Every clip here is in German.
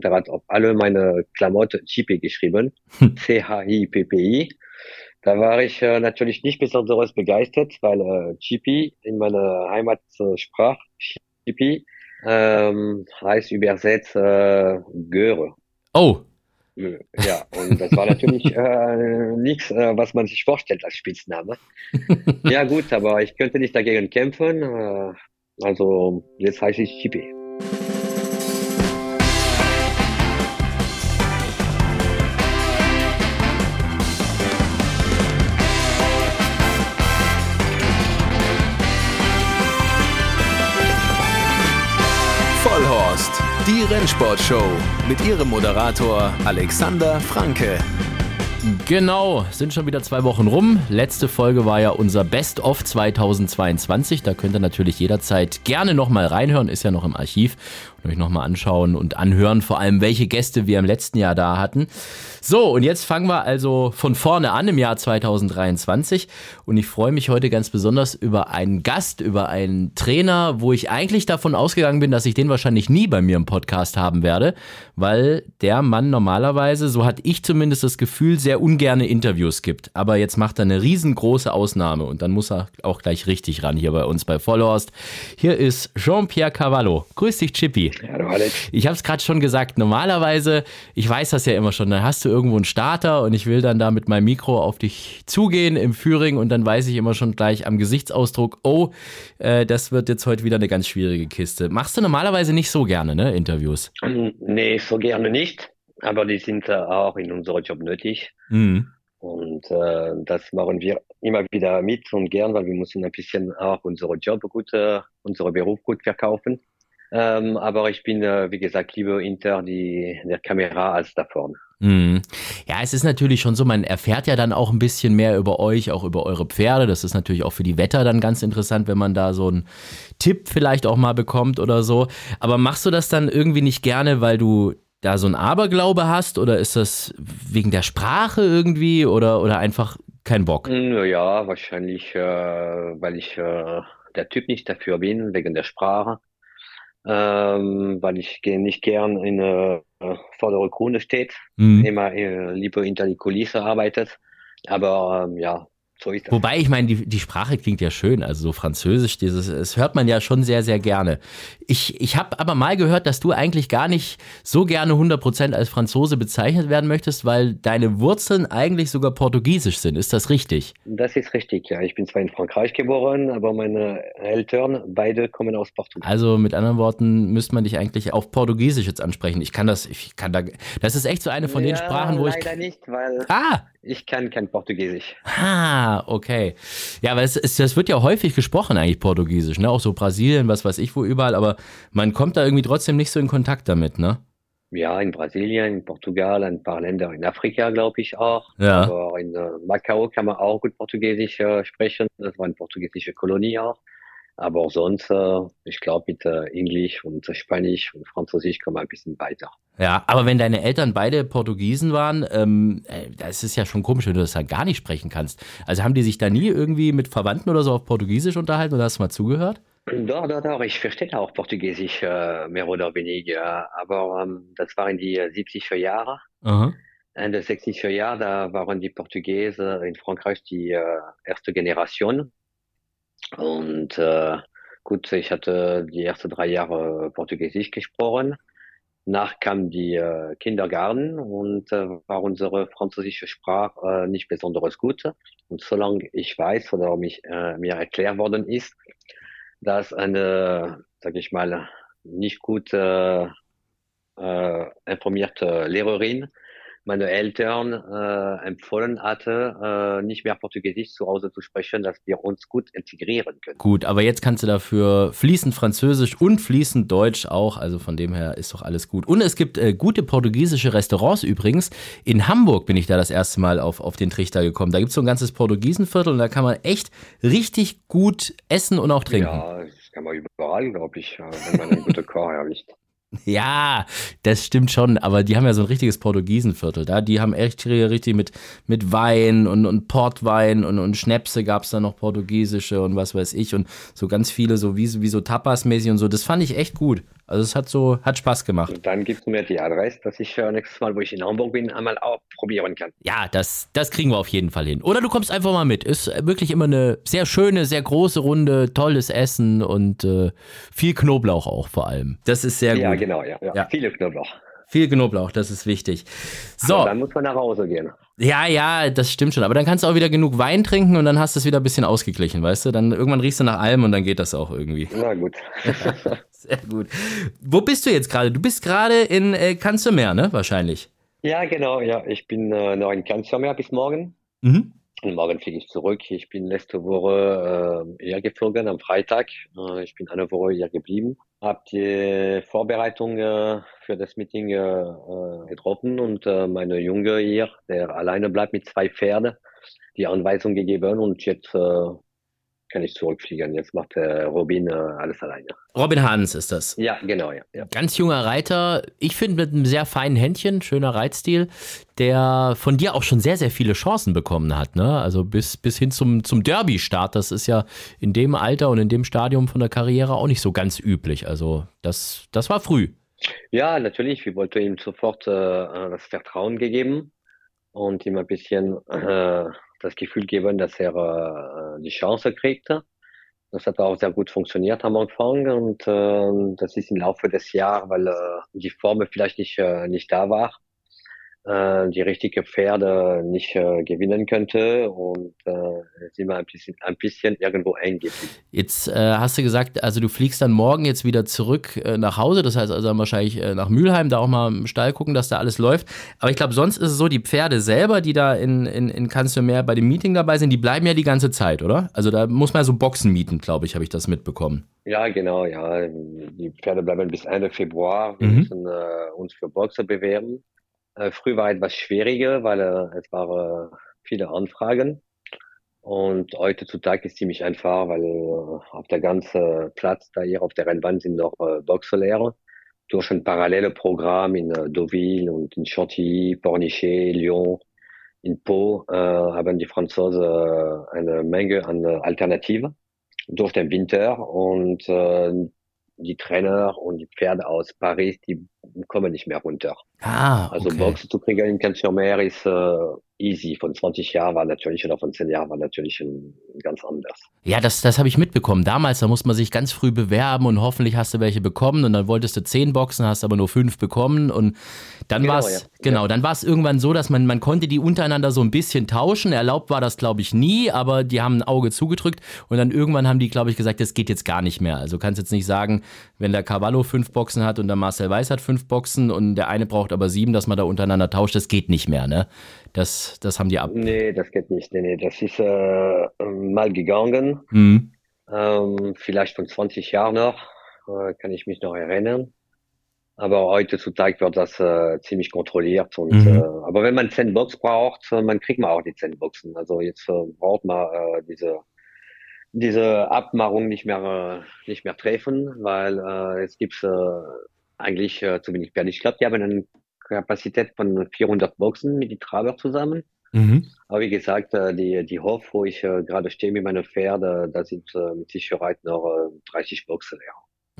der hat auf alle meine Klamotten Chippy geschrieben. C-H-I-P-P-I. Da war ich äh, natürlich nicht besonders begeistert, weil äh, Chippy in meiner Heimatsprache Chippy ähm, heißt übersetzt äh, Göre. Oh. Ja, und das war natürlich äh, nichts, äh, was man sich vorstellt als Spitzname. ja gut, aber ich könnte nicht dagegen kämpfen. Äh, also jetzt heiße ich Chippy. Die Rennsportshow mit ihrem Moderator Alexander Franke. Genau, sind schon wieder zwei Wochen rum. Letzte Folge war ja unser Best-of 2022. Da könnt ihr natürlich jederzeit gerne nochmal reinhören, ist ja noch im Archiv euch nochmal anschauen und anhören, vor allem welche Gäste wir im letzten Jahr da hatten. So, und jetzt fangen wir also von vorne an im Jahr 2023 und ich freue mich heute ganz besonders über einen Gast, über einen Trainer, wo ich eigentlich davon ausgegangen bin, dass ich den wahrscheinlich nie bei mir im Podcast haben werde, weil der Mann normalerweise, so hatte ich zumindest das Gefühl, sehr ungerne Interviews gibt. Aber jetzt macht er eine riesengroße Ausnahme und dann muss er auch gleich richtig ran hier bei uns bei Vollhorst. Hier ist Jean-Pierre Cavallo. Grüß dich, Chippy. Alex. Ich habe es gerade schon gesagt, normalerweise, ich weiß das ja immer schon, dann hast du irgendwo einen Starter und ich will dann da mit meinem Mikro auf dich zugehen im Führing und dann weiß ich immer schon gleich am Gesichtsausdruck, oh, äh, das wird jetzt heute wieder eine ganz schwierige Kiste. Machst du normalerweise nicht so gerne, ne, Interviews? Nee, so gerne nicht, aber die sind äh, auch in unserem Job nötig. Mhm. Und äh, das machen wir immer wieder mit und gern, weil wir müssen ein bisschen auch unseren Job gut, äh, unseren Beruf gut verkaufen. Ähm, aber ich bin, äh, wie gesagt, lieber hinter die, der Kamera als da vorne. Mhm. Ja, es ist natürlich schon so, man erfährt ja dann auch ein bisschen mehr über euch, auch über eure Pferde. Das ist natürlich auch für die Wetter dann ganz interessant, wenn man da so einen Tipp vielleicht auch mal bekommt oder so. Aber machst du das dann irgendwie nicht gerne, weil du da so einen Aberglaube hast oder ist das wegen der Sprache irgendwie oder, oder einfach kein Bock? Ja, wahrscheinlich, äh, weil ich äh, der Typ nicht dafür bin, wegen der Sprache ähm, weil ich nicht gern in äh, vordere Krone steht, mhm. immer äh, lieber hinter die Kulisse arbeitet. Aber ähm, ja, so. Wobei, ich meine, die, die Sprache klingt ja schön, also so Französisch, dieses, das hört man ja schon sehr, sehr gerne. Ich, ich habe aber mal gehört, dass du eigentlich gar nicht so gerne 100% als Franzose bezeichnet werden möchtest, weil deine Wurzeln eigentlich sogar portugiesisch sind. Ist das richtig? Das ist richtig, ja. Ich bin zwar in Frankreich geboren, aber meine Eltern, beide kommen aus Portugal. Also mit anderen Worten müsste man dich eigentlich auf Portugiesisch jetzt ansprechen. Ich kann das, ich kann da, das ist echt so eine von ja, den Sprachen, wo leider ich... Leider nicht, weil... Ah! Ich kann kein Portugiesisch. Ah, okay. Ja, aber es, es, das wird ja häufig gesprochen eigentlich Portugiesisch, ne? Auch so Brasilien, was weiß ich wo überall, aber man kommt da irgendwie trotzdem nicht so in Kontakt damit, ne? Ja, in Brasilien, in Portugal, ein paar Länder in Afrika, glaube ich auch. Ja. Aber in äh, Macau kann man auch gut Portugiesisch äh, sprechen. Das war eine portugiesische Kolonie auch. Aber sonst, äh, ich glaube, mit äh, Englisch und Spanisch und Französisch kommen wir ein bisschen weiter. Ja, aber wenn deine Eltern beide Portugiesen waren, ähm, äh, das ist ja schon komisch, wenn du das halt gar nicht sprechen kannst. Also haben die sich da nie irgendwie mit Verwandten oder so auf Portugiesisch unterhalten oder hast du mal zugehört? Doch, doch, doch. Ich verstehe auch Portugiesisch, äh, mehr oder weniger. Aber ähm, das waren die 70er äh, Jahre. Aha. Ende 60er Jahre, da waren die Portugiesen in Frankreich die äh, erste Generation. Und äh, gut, ich hatte die ersten drei Jahre Portugiesisch gesprochen. Nach kam die äh, Kindergarten und äh, war unsere französische Sprache äh, nicht besonders gut. Und solange ich weiß oder mich, äh, mir erklärt worden ist, dass eine, sag ich mal, nicht gut äh, äh, informierte Lehrerin meine Eltern äh, empfohlen hatte, äh, nicht mehr Portugiesisch zu Hause zu sprechen, dass wir uns gut integrieren können. Gut, aber jetzt kannst du dafür fließend Französisch und fließend Deutsch auch, also von dem her ist doch alles gut. Und es gibt äh, gute portugiesische Restaurants übrigens. In Hamburg bin ich da das erste Mal auf, auf den Trichter gekommen. Da gibt es so ein ganzes Portugiesenviertel und da kann man echt richtig gut essen und auch trinken. Ja, das kann man überall, glaube ich, wenn man einen guten Koch erwischt. Ja, das stimmt schon, aber die haben ja so ein richtiges Portugiesenviertel da. Die haben echt richtig mit, mit Wein und, und Portwein und, und Schnäpse gab es da noch portugiesische und was weiß ich und so ganz viele, so wie, wie so Tapas-mäßig und so. Das fand ich echt gut. Also es hat so, hat Spaß gemacht. Und dann gibst du mir die Adresse, dass ich äh, nächstes Mal, wo ich in Hamburg bin, einmal auch probieren kann. Ja, das, das kriegen wir auf jeden Fall hin. Oder du kommst einfach mal mit. Ist wirklich immer eine sehr schöne, sehr große Runde, tolles Essen und äh, viel Knoblauch auch vor allem. Das ist sehr ja, gut. Genau, ja, genau, ja. Viele Knoblauch. Viel Knoblauch, das ist wichtig. So. Aber dann muss man nach Hause gehen. Ja, ja, das stimmt schon. Aber dann kannst du auch wieder genug Wein trinken und dann hast du es wieder ein bisschen ausgeglichen, weißt du? Dann irgendwann riechst du nach allem und dann geht das auch irgendwie. Na gut. Sehr gut. Wo bist du jetzt gerade? Du bist gerade in äh, Kanzermeer, ne? Wahrscheinlich. Ja, genau, ja. Ich bin äh, noch in Kanzermeer bis morgen. Mhm. Und morgen fliege ich zurück. Ich bin letzte Woche äh, hier geflogen am Freitag. Äh, ich bin eine Woche hier geblieben. Hab die Vorbereitung äh, für das Meeting äh, äh getroffen und äh, meine Junge hier, der alleine bleibt mit zwei Pferden, die Anweisung gegeben und jetzt äh, kann ich zurückfliegen. Jetzt macht äh, Robin äh, alles alleine. Robin Hans ist das. Ja, genau, ja. ja. Ganz junger Reiter. Ich finde mit einem sehr feinen Händchen, schöner Reitstil, der von dir auch schon sehr, sehr viele Chancen bekommen hat. Ne? Also bis, bis hin zum, zum Derby-Start. Das ist ja in dem Alter und in dem Stadium von der Karriere auch nicht so ganz üblich. Also das, das war früh. Ja, natürlich. Wir wollten ihm sofort äh, das Vertrauen gegeben und ihm ein bisschen äh, das Gefühl geben, dass er äh, die Chance kriegt. Das hat auch sehr gut funktioniert am Anfang und äh, das ist im Laufe des Jahres, weil äh, die Form vielleicht nicht, äh, nicht da war, äh, die richtige Pferde nicht äh, gewinnen könnte und äh, sind wir ein bisschen, ein bisschen irgendwo eng. Jetzt äh, hast du gesagt, also du fliegst dann morgen jetzt wieder zurück äh, nach Hause, das heißt also dann wahrscheinlich äh, nach Mülheim, da auch mal im Stall gucken, dass da alles läuft. Aber ich glaube, sonst ist es so, die Pferde selber, die da in, in, in Kanzlermeer bei dem Meeting dabei sind, die bleiben ja die ganze Zeit, oder? Also da muss man ja so Boxen mieten, glaube ich, habe ich das mitbekommen. Ja, genau, ja. Die Pferde bleiben bis Ende Februar. Wir mhm. müssen uns für Boxer bewerben. Äh, früh war etwas schwieriger, weil äh, es waren äh, viele Anfragen. Und heutzutage ist ziemlich einfach, weil äh, auf der ganzen Platz da hier auf der Rennbahn sind noch Boxerlehrer. Durch ein paralleles Programm in Deauville und in Chantilly, Pornichet, Lyon, in Pau äh, haben die Franzosen eine Menge an Alternativen durch den Winter und die Trainer und die Pferde aus Paris, die kommen nicht mehr runter. Ah, also okay. Also Boxen zu kriegen in Cancer ist äh, easy. Von 20 Jahren war natürlich oder von 10 Jahren war natürlich ein, ganz anders. Ja, das, das habe ich mitbekommen. Damals, da musste man sich ganz früh bewerben und hoffentlich hast du welche bekommen und dann wolltest du 10 Boxen, hast aber nur 5 bekommen und dann genau, war es ja. genau, dann war es irgendwann so, dass man man konnte die untereinander so ein bisschen tauschen. Erlaubt war das glaube ich nie, aber die haben ein Auge zugedrückt und dann irgendwann haben die glaube ich gesagt, das geht jetzt gar nicht mehr. Also kannst jetzt nicht sagen, wenn der Cavallo 5 Boxen hat und der Marcel Weiß hat 5 Boxen und der eine braucht aber 7, dass man da untereinander tauscht, das geht nicht mehr, ne? Das, das haben die ab. Nee, das geht nicht. Nee, nee. Das ist äh, mal gegangen. Mhm. Ähm, vielleicht von 20 Jahren noch, äh, kann ich mich noch erinnern. Aber heutzutage wird das äh, ziemlich kontrolliert. Und, mhm. äh, aber wenn man 10 Box braucht, äh, man kriegt man auch die 10 Boxen. Also jetzt äh, braucht man äh, diese diese Abmachung nicht mehr äh, nicht mehr treffen, weil äh, es gibt äh, eigentlich äh, zu wenig Pferde. Ich glaube, die haben eine Kapazität von 400 Boxen mit den Traber zusammen. Mhm. Aber wie gesagt, äh, die, die Hof, wo ich äh, gerade stehe mit meinen Pferden, da sind äh, mit Sicherheit noch 30 Boxen leer.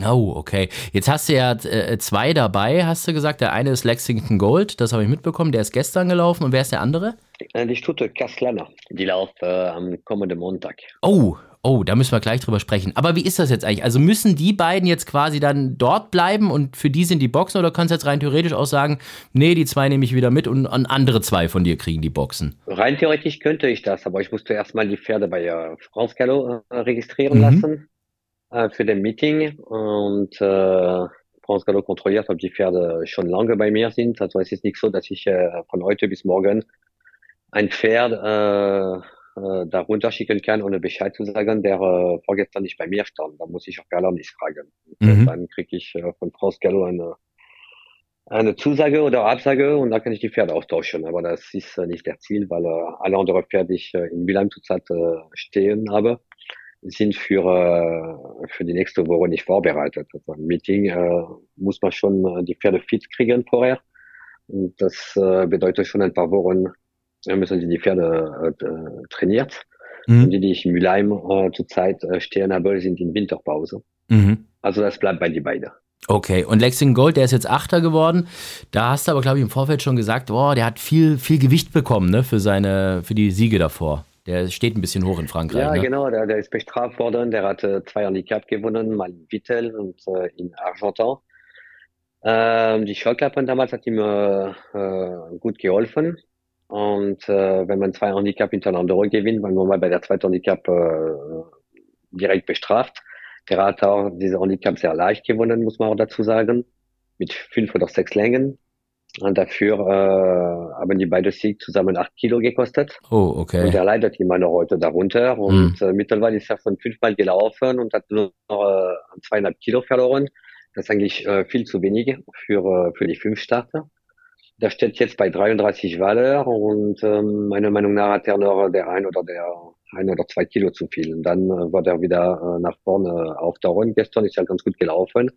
Oh, okay. Jetzt hast du ja äh, zwei dabei, hast du gesagt. Der eine ist Lexington Gold, das habe ich mitbekommen. Der ist gestern gelaufen. Und wer ist der andere? Die Stute Kaslana. Die läuft äh, am kommenden Montag. Oh, Oh, da müssen wir gleich drüber sprechen. Aber wie ist das jetzt eigentlich? Also müssen die beiden jetzt quasi dann dort bleiben und für die sind die Boxen oder kannst du jetzt rein theoretisch auch sagen, nee, die zwei nehme ich wieder mit und andere zwei von dir kriegen die Boxen? Rein theoretisch könnte ich das, aber ich musste erstmal die Pferde bei äh, France Gallo äh, registrieren mhm. lassen äh, für den Meeting und äh, France Gallo kontrolliert, ob die Pferde schon lange bei mir sind. Also es ist nicht so, dass ich äh, von heute bis morgen ein Pferd äh, darunter schicken kann, ohne Bescheid zu sagen, der äh, vorgestern nicht bei mir stand. Da muss ich auch Gallo nicht fragen. Mhm. Dann kriege ich äh, von France Gallo eine, eine Zusage oder Absage und dann kann ich die Pferde austauschen. Aber das ist äh, nicht der Ziel, weil äh, alle anderen Pferde, die ich äh, in Wilhelm zurzeit äh, stehen habe, sind für, äh, für die nächste Woche nicht vorbereitet. Also ein Meeting äh, muss man schon äh, die Pferde fit kriegen vorher. Und das äh, bedeutet schon ein paar Wochen müssen die Pferde äh, trainiert. Mhm. Und die, die ich in Mülheim äh, zurzeit äh, stehen habe, sind in Winterpause. Mhm. Also das bleibt bei die beiden. Okay, und Lexington Gold, der ist jetzt Achter geworden. Da hast du aber, glaube ich, im Vorfeld schon gesagt, boah, der hat viel, viel Gewicht bekommen, ne, für seine, für die Siege davor. Der steht ein bisschen hoch in Frankreich. Ja, ne? genau, der, der, ist bestraft worden. Der hat äh, zwei Handicap gewonnen, mal in Vittel und äh, in Argentin. Ähm, die Scheuklappen damals hat ihm äh, äh, gut geholfen. Und äh, wenn man zwei Handicap hintereinander gewinnt, weil man mal bei der zweiten Handicap äh, direkt bestraft. Der hat auch diese Handicap sehr leicht gewonnen, muss man auch dazu sagen, mit fünf oder sechs Längen. Und dafür äh, haben die beiden Sieg zusammen acht Kilo gekostet. Oh, okay. Und er leidet immer noch heute darunter. Und mm. äh, mittlerweile ist er von fünfmal gelaufen und hat nur noch äh, zweieinhalb Kilo verloren. Das ist eigentlich äh, viel zu wenig für, äh, für die fünf Starter. Der steht jetzt bei 33 Waller und ähm, meiner Meinung nach hat er noch der ein oder der ein oder zwei Kilo zu viel. Und dann äh, wird er wieder äh, nach vorne auftauchen. Gestern ist er ganz gut gelaufen.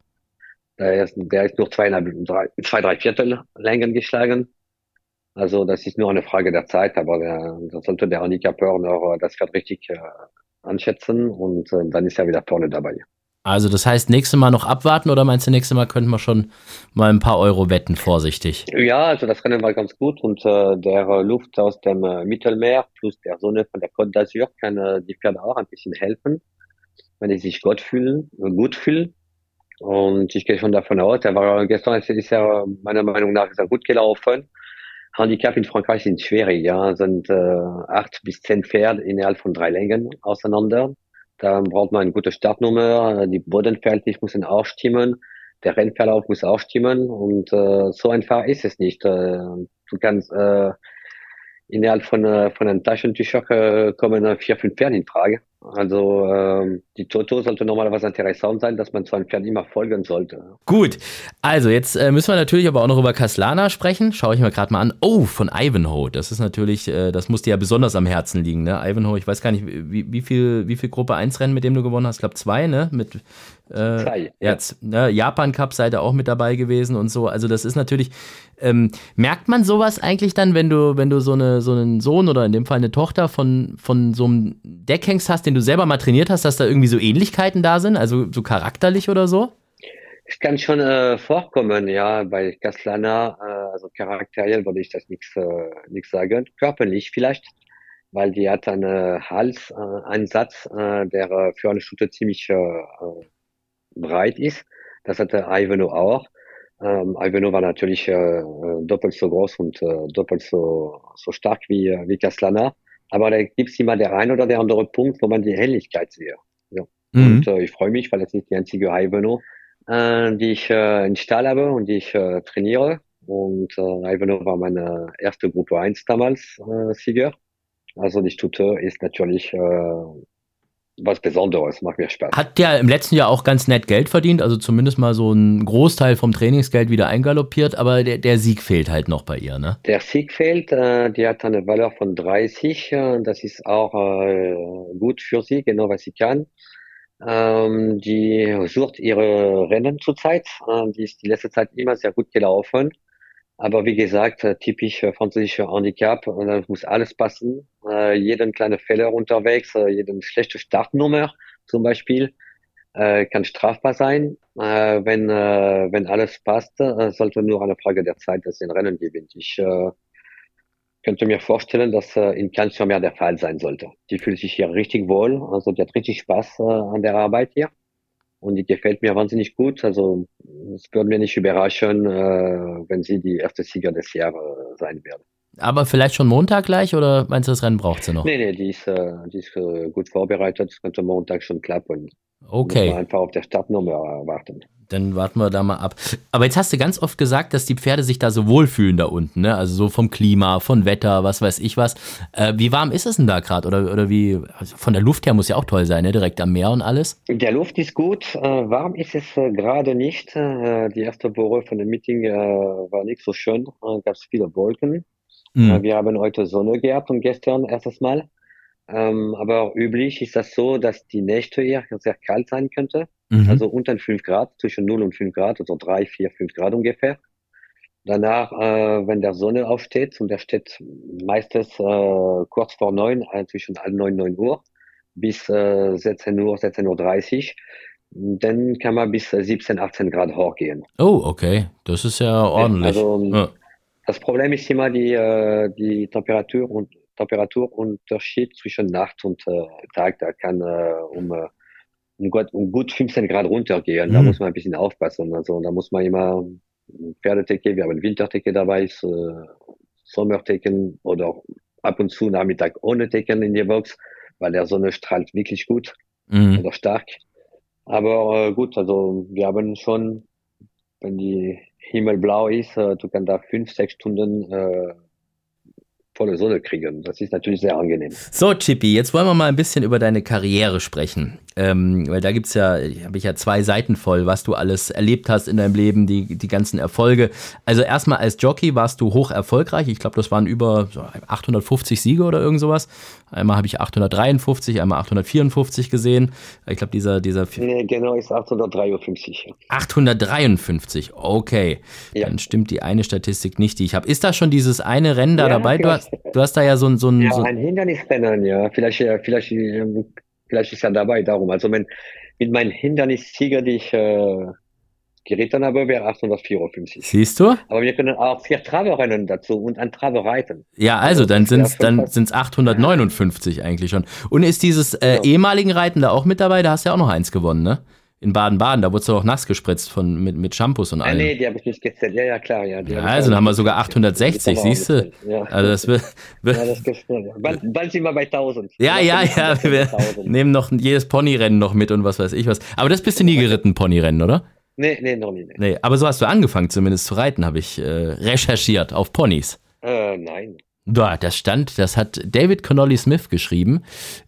Der ist, der ist nur zweieinhalb, drei, zwei, drei Viertel Längen geschlagen. Also das ist nur eine Frage der Zeit, aber der, da sollte der Handicapeur noch äh, das Pferd richtig äh, anschätzen und äh, dann ist er wieder vorne dabei. Also das heißt, nächstes Mal noch abwarten oder meinst du, nächstes Mal könnten wir schon mal ein paar Euro wetten, vorsichtig? Ja, also das Rennen war ganz gut und äh, der Luft aus dem äh, Mittelmeer plus der Sonne von der Côte d'Azur kann äh, die Pferde auch ein bisschen helfen, wenn die sich gut fühlen, gut fühlen. Und ich gehe schon davon aus, der war gestern ist er meiner Meinung nach sehr gut gelaufen. Handicap in Frankreich sind schwierig, ja, sind äh, acht bis zehn Pferde innerhalb von drei Längen auseinander. Da braucht man eine gute Startnummer, die Bodenverhältnisse müssen auch stimmen, der Rennverlauf muss auch stimmen und äh, so einfach ist es nicht. Äh, du kannst äh, innerhalb von, äh, von einem Taschentücher äh, kommen vier, fünf Pferde in Frage. Also ähm, die Toto sollte normalerweise interessant sein, dass man zu einem Pferd immer folgen sollte. Gut, also jetzt äh, müssen wir natürlich aber auch noch über Kaslana sprechen. Schaue ich mir gerade mal an. Oh, von Ivanhoe. Das ist natürlich, äh, das muss dir ja besonders am Herzen liegen. Ne? Ivanhoe, ich weiß gar nicht, wie, wie, viel, wie viel Gruppe 1 Rennen, mit dem du gewonnen hast? Ich glaube zwei, ne? Mit äh, Zwei, ja. Jetzt, ne? Japan Cup seid ihr auch mit dabei gewesen und so. Also das ist natürlich, ähm, merkt man sowas eigentlich dann, wenn du, wenn du so, eine, so einen Sohn oder in dem Fall eine Tochter von, von so einem Deckhengst hast, den du selber mal trainiert hast, dass da irgendwie so Ähnlichkeiten da sind, also so charakterlich oder so? Es kann schon äh, vorkommen, ja, bei Kaslana, äh, also charakteriell würde ich das nichts äh, sagen, körperlich vielleicht, weil die hat einen Halsansatz, äh, der äh, für eine Stute ziemlich äh, breit ist. Das hatte Ivano auch. Ähm, Ivano war natürlich äh, doppelt so groß und äh, doppelt so, so stark wie, wie Kaslana. Aber da gibt es immer der ein oder der andere Punkt, wo man die Helligkeit sieht. Ja. Mhm. Und äh, ich freue mich, weil das nicht die einzige Ivano, äh, die ich äh, in Stall habe und die ich äh, trainiere. Und äh, Ivano war meine erste Gruppe 1 damals äh, Sieger. Also die Stute ist natürlich äh, was Besonderes, macht mir Spaß. Hat der im letzten Jahr auch ganz nett Geld verdient, also zumindest mal so ein Großteil vom Trainingsgeld wieder eingaloppiert, aber der, der Sieg fehlt halt noch bei ihr, ne? Der Sieg fehlt, äh, die hat eine Valeur von 30, äh, das ist auch äh, gut für sie, genau was sie kann. Ähm, die sucht ihre Rennen zurzeit, äh, die ist die letzte Zeit immer sehr gut gelaufen. Aber wie gesagt, äh, typisch äh, französischer Handicap, und dann muss alles passen. Äh, jeden kleine Fehler unterwegs, äh, jeden schlechte Startnummer zum Beispiel, äh, kann strafbar sein. Äh, wenn, äh, wenn alles passt, äh, sollte nur eine Frage der Zeit, dass sie ein Rennen gewinnt. Ich äh, könnte mir vorstellen, dass äh, in Cannes mehr der Fall sein sollte. Die fühlt sich hier richtig wohl, also die hat richtig Spaß äh, an der Arbeit hier und die gefällt mir wahnsinnig gut. Also es würde mir nicht überraschen, äh, wenn sie die erste Sieger des Jahres sein werde. Aber vielleicht schon Montag gleich oder meinst du, das Rennen braucht sie noch? Nee, nee, die ist, äh, die ist äh, gut vorbereitet. Das könnte Montag schon klappen. Okay. Muss man einfach auf der Startnummer warten. Dann warten wir da mal ab. Aber jetzt hast du ganz oft gesagt, dass die Pferde sich da so wohlfühlen da unten, ne? Also so vom Klima, von Wetter, was weiß ich was. Äh, wie warm ist es denn da gerade? Oder, oder wie, also von der Luft her muss ja auch toll sein, ne? Direkt am Meer und alles. Der Luft ist gut. Äh, warm ist es äh, gerade nicht. Äh, die erste Woche von dem Meeting äh, war nicht so schön. Äh, Gab es viele Wolken. Mhm. wir haben heute Sonne gehabt und gestern erstes Mal. Ähm, aber üblich ist das so, dass die Nächte eher sehr kalt sein könnte. Mhm. Also unter 5 Grad, zwischen 0 und 5 Grad, also 3, 4, 5 Grad ungefähr. Danach, äh, wenn der Sonne aufsteht, und der steht meistens äh, kurz vor 9, äh, zwischen 9 und 9 Uhr, bis äh, 16 Uhr, 16.30 Uhr, dann kann man bis 17, 18 Grad hochgehen. Oh, okay. Das ist ja ordentlich. Also, ja. Das Problem ist immer die, äh, die Temperatur und Temperaturunterschied zwischen Nacht und äh, Tag. Da kann äh, um, um, gut, um gut 15 Grad runtergehen. Mhm. Da muss man ein bisschen aufpassen. Also da muss man immer Pferdetecke, wir haben Wintertecke dabei, äh, Sommertecken oder ab und zu Nachmittag ohne Tecken in die Box, weil der Sonne strahlt wirklich gut mhm. oder stark. Aber äh, gut, also wir haben schon, wenn die Himmel blau ist, äh, du kannst da fünf, sechs Stunden äh, volle Sonne kriegen. Das ist natürlich sehr angenehm. So, Chippy, jetzt wollen wir mal ein bisschen über deine Karriere sprechen. Ähm, weil da gibt es ja, habe ich ja zwei Seiten voll, was du alles erlebt hast in deinem Leben, die, die ganzen Erfolge. Also erstmal als Jockey warst du hoch erfolgreich. Ich glaube, das waren über 850 Siege oder irgend sowas. Einmal habe ich 853, einmal 854 gesehen. Ich glaube, dieser, dieser. Nee, genau, ist 853. 853, okay. Ja. Dann stimmt die eine Statistik nicht, die ich habe. Ist da schon dieses eine Rennen da ja, dabei? Du hast, du hast da ja so ein. So ein ja, so ein Hindernisrennen, ja. Vielleicht, vielleicht ähm, vielleicht ist er dabei darum. Also wenn, mit meinen Hindernissieger, die ich äh, geritten habe, wäre 854. Siehst du? Aber wir können auch vier Traberennen dazu und ein Trabe reiten. Ja, also, also dann sind es dann sind's 859 ja. eigentlich schon. Und ist dieses äh, genau. ehemaligen Reiten da auch mit dabei? Da hast du ja auch noch eins gewonnen, ne? In Baden-Baden, da wurdest du doch nass gespritzt von, mit, mit Shampoos und allem. Ja, nee, die habe ich nicht gezählt. Ja, ja, klar. Ja, ja also dann haben wir sogar 860, siehst du? Ja. Also das wird. ja, das. Bald, bald sind wir bei 1000. Ja, ja, ja. Wir nehmen noch jedes Ponyrennen noch mit und was weiß ich was. Aber das bist du nie geritten, Ponyrennen, oder? Nee, nee, noch nie. Nee. nee aber so hast du angefangen, zumindest zu reiten, habe ich äh, recherchiert auf Ponys. Äh, nein. Ja, das stand, das hat David Connolly Smith geschrieben.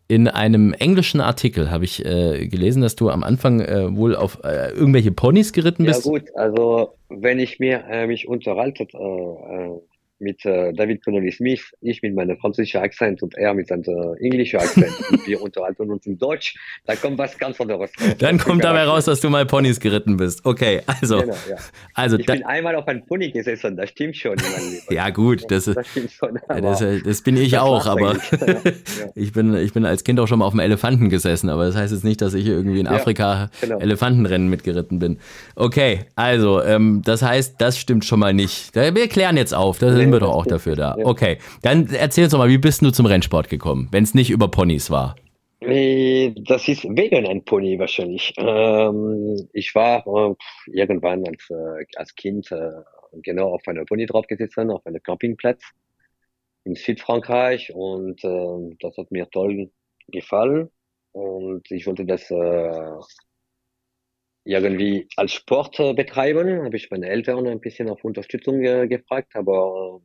In einem englischen Artikel habe ich äh, gelesen, dass du am Anfang äh, wohl auf äh, irgendwelche Ponys geritten bist. Ja gut, also wenn ich mir äh, mich unterhalte äh, äh, mit äh, David Connolly Smith, ich mit meinem französischen Akzent und er mit seinem äh, englischen Akzent. und wir unterhalten uns in Deutsch, da kommt was ganz anderes raus. Dann kommt dabei raus, dass du mal Ponys geritten bist. Okay, also. Genau, ja. also ich bin einmal auf einem Pony gesessen, das stimmt schon. ja gut, das, das, schon, das, das, bin ich auch, aber ich, bin, ich bin als Kind auch schon mal auf einem Elefanten gesessen, aber das heißt jetzt nicht, dass ich irgendwie in Afrika genau. Elefantenrennen mitgeritten bin. Okay, also ähm, das heißt, das stimmt schon mal nicht. Wir klären jetzt auf. Das sind wir doch auch dafür da. Okay, dann erzähl uns doch mal, wie bist du zum Rennsport gekommen, wenn es nicht über Ponys war? Das ist wegen ein Pony wahrscheinlich. Ähm, ich war äh, irgendwann als, äh, als Kind äh, genau auf einer Pony drauf gesessen, auf einem Campingplatz in Südfrankreich und äh, das hat mir toll gefallen und ich wollte das irgendwie als Sport betreiben, habe ich meine Eltern ein bisschen auf Unterstützung äh, gefragt, aber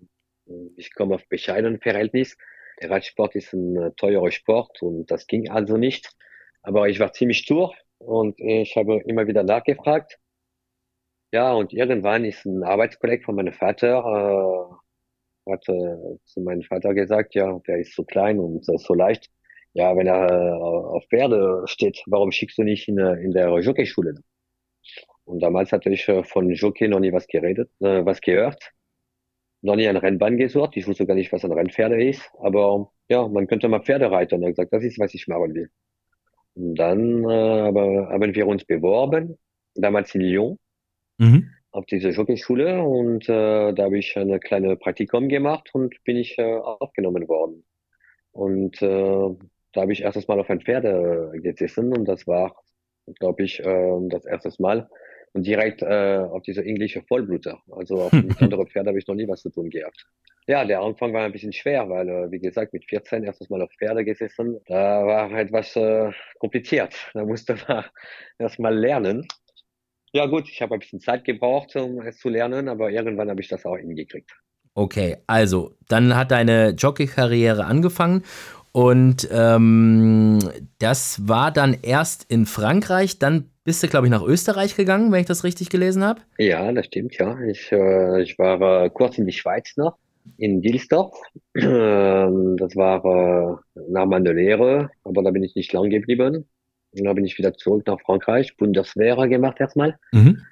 äh, ich komme auf bescheidenen Verhältnis. Der Radsport ist ein äh, teurer Sport und das ging also nicht. Aber ich war ziemlich stur und ich habe immer wieder nachgefragt. Ja, und irgendwann ist ein Arbeitskollege von meinem Vater, äh, hat zu meinem Vater gesagt, ja, der ist so klein und so leicht. Ja, wenn er äh, auf Pferde steht, warum schickst du nicht in, in der Jockeyschule? Und damals hatte ich äh, von Jockey noch nie was geredet, äh, was gehört. Noch nie ein Rennbahn gesucht. Ich wusste gar nicht, was ein Rennpferde ist. Aber ja, man könnte mal Pferde reiten. Und er hat gesagt, das ist, was ich machen will. Und dann äh, aber, haben wir uns beworben, damals in Lyon, mhm. auf diese Jockeyschule. Und äh, da habe ich eine kleine Praktikum gemacht und bin ich äh, aufgenommen worden. Und äh, da habe ich erstes Mal auf ein Pferd äh, gesessen und das war, glaube ich, äh, das erste Mal, und direkt äh, auf diese englische Vollbluter. Also auf mit anderen Pferd habe ich noch nie was zu tun gehabt. Ja, der Anfang war ein bisschen schwer, weil, äh, wie gesagt, mit 14 erstes Mal auf Pferde gesessen. Da war etwas äh, kompliziert. Da musste man erst mal lernen. Ja gut, ich habe ein bisschen Zeit gebraucht, um es zu lernen, aber irgendwann habe ich das auch hingekriegt. Okay, also dann hat deine Jockey-Karriere angefangen und ähm, das war dann erst in Frankreich, dann bist du, glaube ich, nach Österreich gegangen, wenn ich das richtig gelesen habe. Ja, das stimmt, ja. Ich, äh, ich war äh, kurz in die Schweiz noch, in Wilsdorf. Ähm, das war äh, nach meiner Lehre, aber da bin ich nicht lang geblieben. Und dann bin ich wieder zurück nach Frankreich, Bundeswehr gemacht erstmal. Mhm.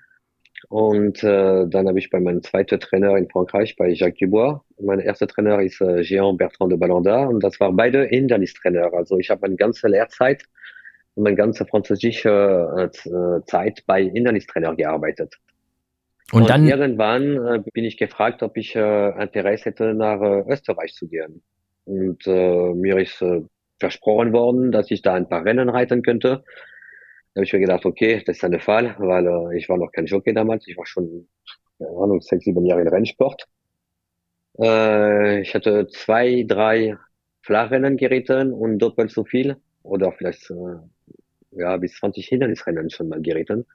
Und äh, dann habe ich bei meinem zweiten Trainer in Frankreich, bei Jacques Dubois, mein erster Trainer ist äh, Jean Bertrand de Ballanda und das war beide Hindernistrainer. Also ich habe meine ganze Lehrzeit meine ganze französische äh, Zeit bei Hindernistrainer gearbeitet. Und, und dann irgendwann äh, bin ich gefragt, ob ich äh, Interesse hätte, nach äh, Österreich zu gehen. Und äh, mir ist äh, versprochen worden, dass ich da ein paar Rennen reiten könnte. Da habe ich mir gedacht, okay, das ist der Fall, weil äh, ich war noch kein Jockey damals. Ich war schon, keine Ahnung, sechs, sieben Jahre in Rennsport. Äh, ich hatte zwei, drei Flachrennen geritten und doppelt so viel oder vielleicht äh, ja bis 20 Hindernisrennen schon mal geritten.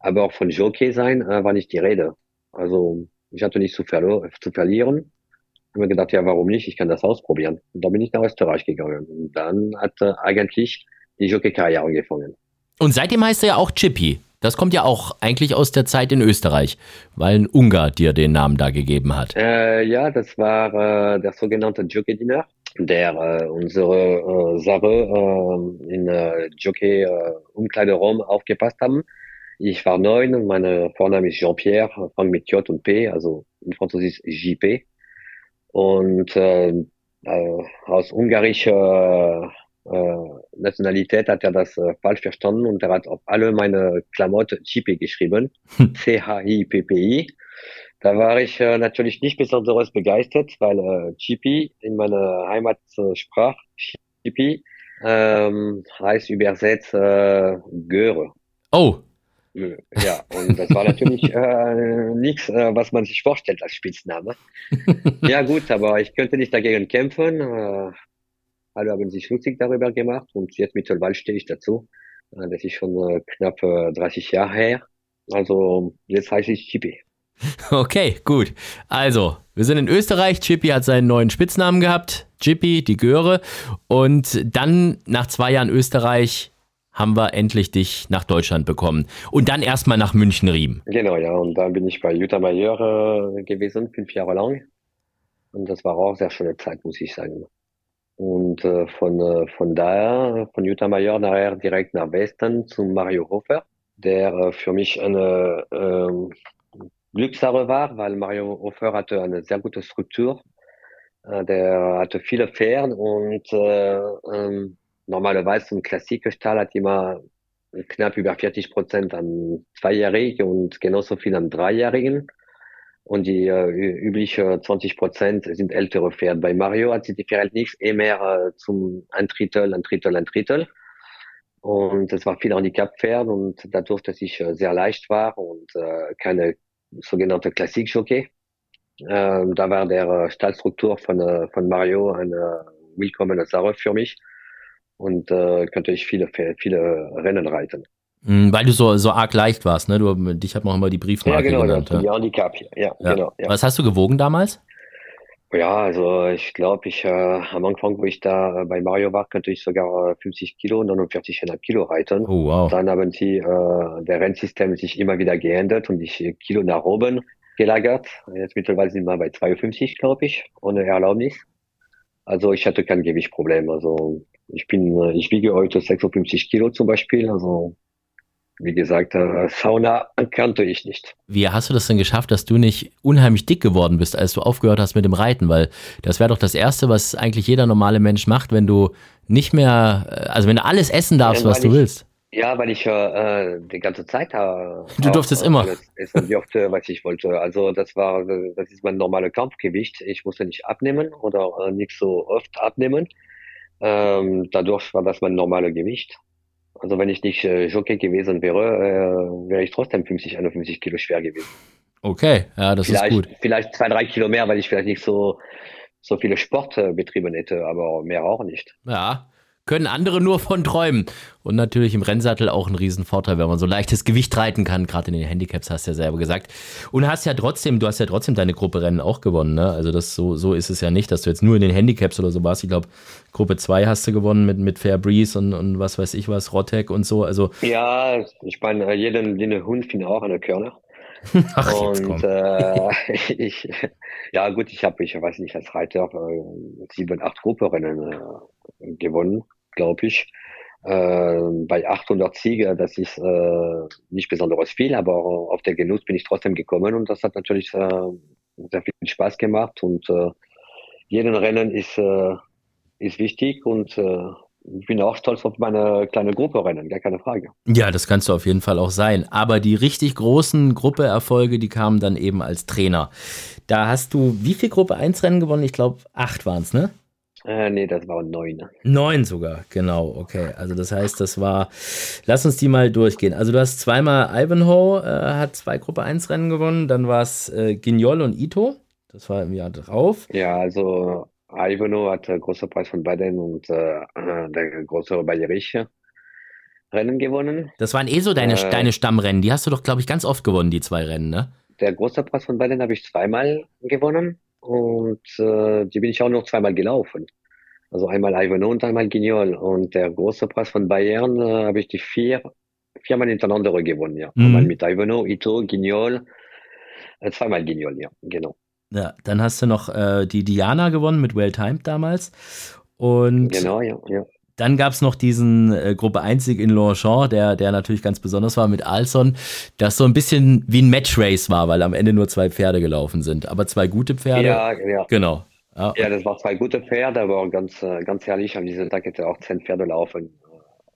Aber auch von Jockey sein äh, war nicht die Rede. Also ich hatte nicht zu, verlo zu verlieren. Ich habe mir gedacht, ja, warum nicht? Ich kann das ausprobieren. Und dann bin ich nach Österreich gegangen. Und dann hat äh, eigentlich die Jockey-Karriere angefangen. Und seitdem heißt er ja auch Chippy. Das kommt ja auch eigentlich aus der Zeit in Österreich, weil ein Ungar dir den Namen da gegeben hat. Äh, ja, das war äh, der sogenannte Jockey-Diener, der äh, unsere äh, Sache äh, in äh, Jockey-Umkleideraum aufgepasst haben. Ich war neun und mein Vorname ist Jean-Pierre, Frank mit J und P, also in Französisch JP. Und äh, äh, aus ungarischer äh, Nationalität hat er das äh, falsch verstanden und er hat auf alle meine Klamotten Chippy geschrieben. C-H-I-P-P-I. Da war ich äh, natürlich nicht besonders begeistert, weil äh, Chippy in meiner Heimatsprache Chippy ähm, heißt übersetzt äh, Göre. Oh. Ja, und das war natürlich äh, nichts, äh, was man sich vorstellt als Spitzname. ja gut, aber ich könnte nicht dagegen kämpfen. Äh, alle haben sich lustig darüber gemacht und jetzt mittlerweile stehe ich dazu. Äh, das ist schon äh, knapp äh, 30 Jahre her. Also jetzt heiße ich Chippy. Okay, gut. Also, wir sind in Österreich. Chippy hat seinen neuen Spitznamen gehabt. Chippy, die Göre. Und dann nach zwei Jahren Österreich haben wir endlich dich nach Deutschland bekommen. Und dann erstmal nach München-Riem. Genau, ja. Und dann bin ich bei Jutta Mayer äh, gewesen, fünf Jahre lang. Und das war auch sehr schöne Zeit, muss ich sagen. Und äh, von, äh, von daher, von Jutta Mayer nachher direkt nach Westen zu Mario Hofer, der äh, für mich eine äh, Glückssache war, weil Mario Hofer hatte eine sehr gute Struktur. Äh, der hatte viele Pferde und äh, ähm, normalerweise ein Klassikstall hat immer knapp über 40 Prozent an Zweijährigen und genauso viel an Dreijährigen. Und die äh, übliche 20 Prozent sind ältere Pferde. Bei Mario hat sich die Verhältnis eh mehr äh, zum ein Drittel, ein Drittel, ein Drittel. Und es war viel Handicap-Pferd und dadurch, dass ich äh, sehr leicht war und äh, keine sogenannte Klassik-Jockey, äh, da war der äh, Stallstruktur von, äh, von Mario eine willkommene Sache für mich und äh, könnte ich viele, viele Rennen reiten. Mhm, weil du so, so arg leicht warst, ne? Du, dich hat man auch immer die Briefmarke ja, genau, genannt. Ja, die Handicap, ja, ja, genau. Ja. Was hast du gewogen damals? Ja, also ich glaube, ich äh, am Anfang, wo ich da bei Mario war, könnte ich sogar 50 Kilo, 49,5 Kilo reiten. Oh, wow. Dann haben sie äh, der Rennsystem sich immer wieder geändert und ich Kilo nach oben gelagert. Jetzt mittlerweile sind wir bei 52, glaube ich, ohne Erlaubnis. Also ich hatte kein Gewichtproblem. Also ich bin, äh, ich wiege heute 56 Kilo zum Beispiel. Also wie gesagt, äh, Sauna kannte ich nicht. Wie hast du das denn geschafft, dass du nicht unheimlich dick geworden bist, als du aufgehört hast mit dem Reiten? Weil das wäre doch das Erste, was eigentlich jeder normale Mensch macht, wenn du nicht mehr, äh, also wenn du alles essen darfst, ja, was du ich, willst. Ja, weil ich äh, die ganze Zeit habe. Du durftest auch, immer. Alles essen durfte, was ich wollte. Also das war, das ist mein normales Kampfgewicht. Ich musste nicht abnehmen oder äh, nicht so oft abnehmen. Ähm, dadurch war das mein normales Gewicht. Also wenn ich nicht äh, Jockey gewesen wäre, äh, wäre ich trotzdem 50, 51 Kilo schwer gewesen. Okay, ja, das vielleicht, ist gut. Vielleicht zwei, drei Kilo mehr, weil ich vielleicht nicht so, so viele Sport äh, betrieben hätte, aber mehr auch nicht. Ja, können andere nur von träumen. Und natürlich im Rennsattel auch ein Riesenvorteil, wenn man so leichtes Gewicht reiten kann. Gerade in den Handicaps hast du ja selber gesagt. Und hast ja trotzdem, du hast ja trotzdem deine Gruppe Rennen auch gewonnen. Ne? Also das so, so ist es ja nicht, dass du jetzt nur in den Handicaps oder so warst. Ich glaube, Gruppe 2 hast du gewonnen mit, mit Fair Breeze und, und was weiß ich was, Rotec und so. Also ja, ich meine, jeden, jeden Hund findet auch eine Körner. Ach, und äh, ich, ja gut, ich habe, ich weiß nicht, als Reiter äh, sieben, acht Gruppenrennen äh, gewonnen glaube ich. Äh, bei 800 Siege, das ist äh, nicht besonders viel, aber auf der Genuss bin ich trotzdem gekommen und das hat natürlich äh, sehr viel Spaß gemacht und äh, jeden Rennen ist, äh, ist wichtig und äh, ich bin auch stolz auf meine kleine Gruppe rennen, gar keine Frage. Ja, das kannst du auf jeden Fall auch sein. Aber die richtig großen Gruppe-Erfolge, die kamen dann eben als Trainer. Da hast du wie viel Gruppe 1 Rennen gewonnen? Ich glaube, acht waren es, ne? Äh, nee, das waren neun. Neun sogar, genau, okay. Also das heißt, das war, lass uns die mal durchgehen. Also du hast zweimal Ivanhoe, äh, hat zwei Gruppe 1 Rennen gewonnen, dann war es äh, Guignol und Ito, das war im Jahr drauf. Ja, also Ivanhoe hat den großen Preis von Baden und äh, der große bayerische Rennen gewonnen. Das waren eh so deine, äh, deine Stammrennen, die hast du doch, glaube ich, ganz oft gewonnen, die zwei Rennen, ne? Der große Preis von Baden habe ich zweimal gewonnen und äh, die bin ich auch noch zweimal gelaufen. Also einmal Ivanhoe und einmal Guignol. Und der große Preis von Bayern äh, habe ich die vier, viermal hintereinander gewonnen, ja. Mhm. Einmal mit Ivanhoe, Ito, Guignol, äh, zweimal Guignol, ja, genau. Ja, dann hast du noch äh, die Diana gewonnen mit Well Timed damals. Und genau, ja, ja. Dann gab es noch diesen äh, Gruppe 1 in Longchamp, der, der natürlich ganz besonders war mit Alson, das so ein bisschen wie ein Matchrace war, weil am Ende nur zwei Pferde gelaufen sind. Aber zwei gute Pferde. Ja, ja. Genau. Ja, ja das waren zwei gute Pferde, aber ganz, äh, ganz ehrlich, an diesem Tag hätte auch zehn Pferde laufen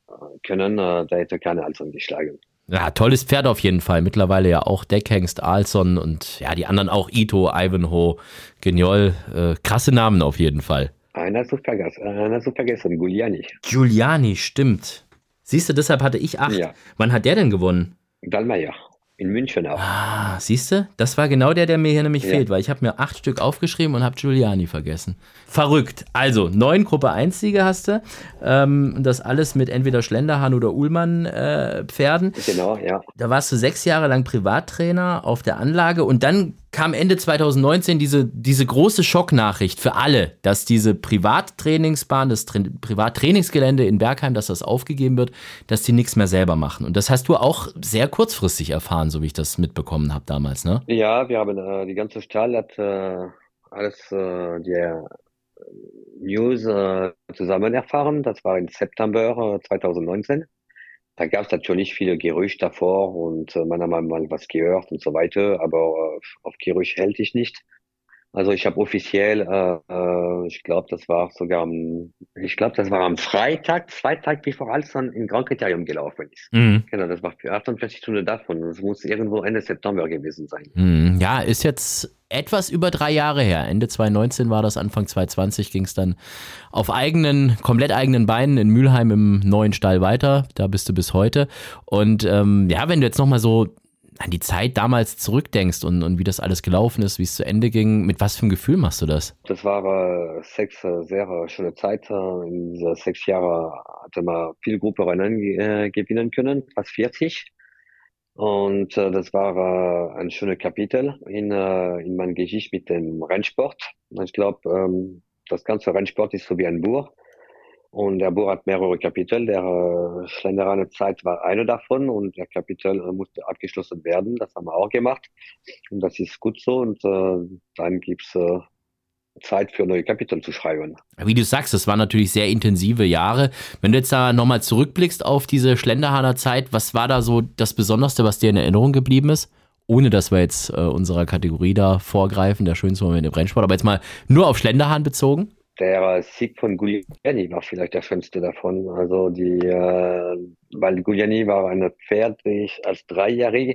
äh, können. Äh, da hätte keine Alson geschlagen. Ja, tolles Pferd auf jeden Fall. Mittlerweile ja auch Deckhengst, Alson und ja, die anderen auch Ito, Ivanhoe, Geniol. Äh, krasse Namen auf jeden Fall. Einer hast du vergessen, einer hast du vergessen, Giuliani. Giuliani, stimmt. Siehst du, deshalb hatte ich acht. Ja. Wann hat der denn gewonnen? Dallmayr. In München auch. Ah, siehst du? Das war genau der, der mir hier nämlich ja. fehlt, weil ich habe mir acht Stück aufgeschrieben und habe Giuliani vergessen. Verrückt. Also, neun Gruppe 1 Siege hast du. Ähm, das alles mit entweder Schlenderhahn oder Uhlmann äh, Pferden. Genau, ja. Da warst du sechs Jahre lang Privattrainer auf der Anlage und dann kam Ende 2019 diese, diese große Schocknachricht für alle, dass diese Privattrainingsbahn, das Tra Privattrainingsgelände in Bergheim, dass das aufgegeben wird, dass die nichts mehr selber machen. Und das hast du auch sehr kurzfristig erfahren, so wie ich das mitbekommen habe damals, ne? Ja, wir haben äh, die ganze Stadt hat äh, alles, äh, die äh, News äh, zusammen erfahren. Das war im September 2019. Da gab es natürlich viele Gerüchte davor und äh, man hat mal was gehört und so weiter, aber äh, auf Gerüchte hält ich nicht. Also ich habe offiziell, äh, äh, ich glaube, das war sogar am, ich glaube, das war am Freitag, zwei Tage bevor Alston in Grand Kriterium gelaufen ist. Mhm. Genau, das war für 48 Stunden davon. Das muss irgendwo Ende September gewesen sein. Mhm. Ja, ist jetzt etwas über drei Jahre her. Ende 2019 war das, Anfang 2020 ging es dann auf eigenen, komplett eigenen Beinen in Mülheim im neuen Stall weiter. Da bist du bis heute. Und ähm, ja, wenn du jetzt nochmal so an die Zeit damals zurückdenkst und, und wie das alles gelaufen ist, wie es zu Ende ging, mit was für einem Gefühl machst du das? Das war äh, sechs äh, sehr schöne Zeit. Äh, in diese sechs Jahre hatte man viele Gruppenrennen äh, gewinnen können, fast 40. Und äh, das war äh, ein schönes Kapitel in, äh, in meinem Geschichte mit dem Rennsport. Ich glaube, ähm, das ganze Rennsport ist so wie ein Buch. Und der Buch hat mehrere Kapitel. Der äh, Schlenderane Zeit war eine davon und der Kapitel äh, musste abgeschlossen werden. Das haben wir auch gemacht. Und das ist gut so. Und äh, dann gibt's äh, Zeit für neue Kapitel zu schreiben. Wie du sagst, das waren natürlich sehr intensive Jahre. Wenn du jetzt da nochmal zurückblickst auf diese Schlenderhahner Zeit, was war da so das Besonderste, was dir in Erinnerung geblieben ist? Ohne dass wir jetzt äh, unserer Kategorie da vorgreifen, der schönste Moment im Rennsport, aber jetzt mal nur auf Schlenderhahn bezogen? Der Sieg von Gugliani war vielleicht der schönste davon. Also die, äh, weil Gugliani war ein Pferd, das ich als Dreijährige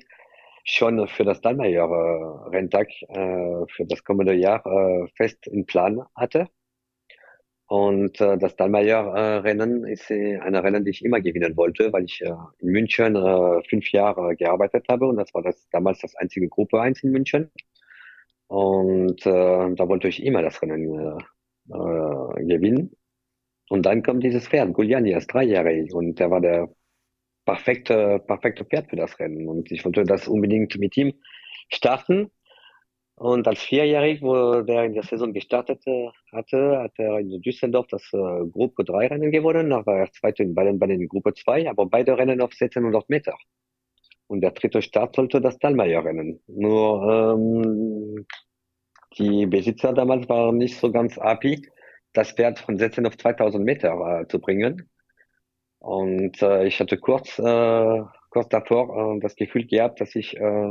schon für das Dallmayr äh, Renntag äh, für das kommende Jahr äh, fest in Plan hatte. Und äh, das Dallmayr äh, Rennen ist äh, ein Rennen, die ich immer gewinnen wollte, weil ich äh, in München äh, fünf Jahre gearbeitet habe und das war das damals das einzige Gruppe 1 in München. Und äh, da wollte ich immer das Rennen äh, gewinnen. Und dann kommt dieses Pferd, Gugliani, als dreijährig. Und der war der perfekte, perfekte Pferd für das Rennen. Und ich wollte das unbedingt mit ihm starten. Und als Vierjährig, wo der in der Saison gestartet äh, hatte, hat er in Düsseldorf das äh, Gruppe 3 Rennen gewonnen. Da war er zweite bei den, bei den Gruppe 2, aber beide Rennen auf 1600 Meter. Und der dritte Start sollte das Dallmayr Rennen. Nur ähm, die Besitzer damals waren nicht so ganz happy, das Pferd von 16 auf 2000 Meter äh, zu bringen. Und äh, ich hatte kurz, äh, kurz davor äh, das Gefühl gehabt, dass ich äh,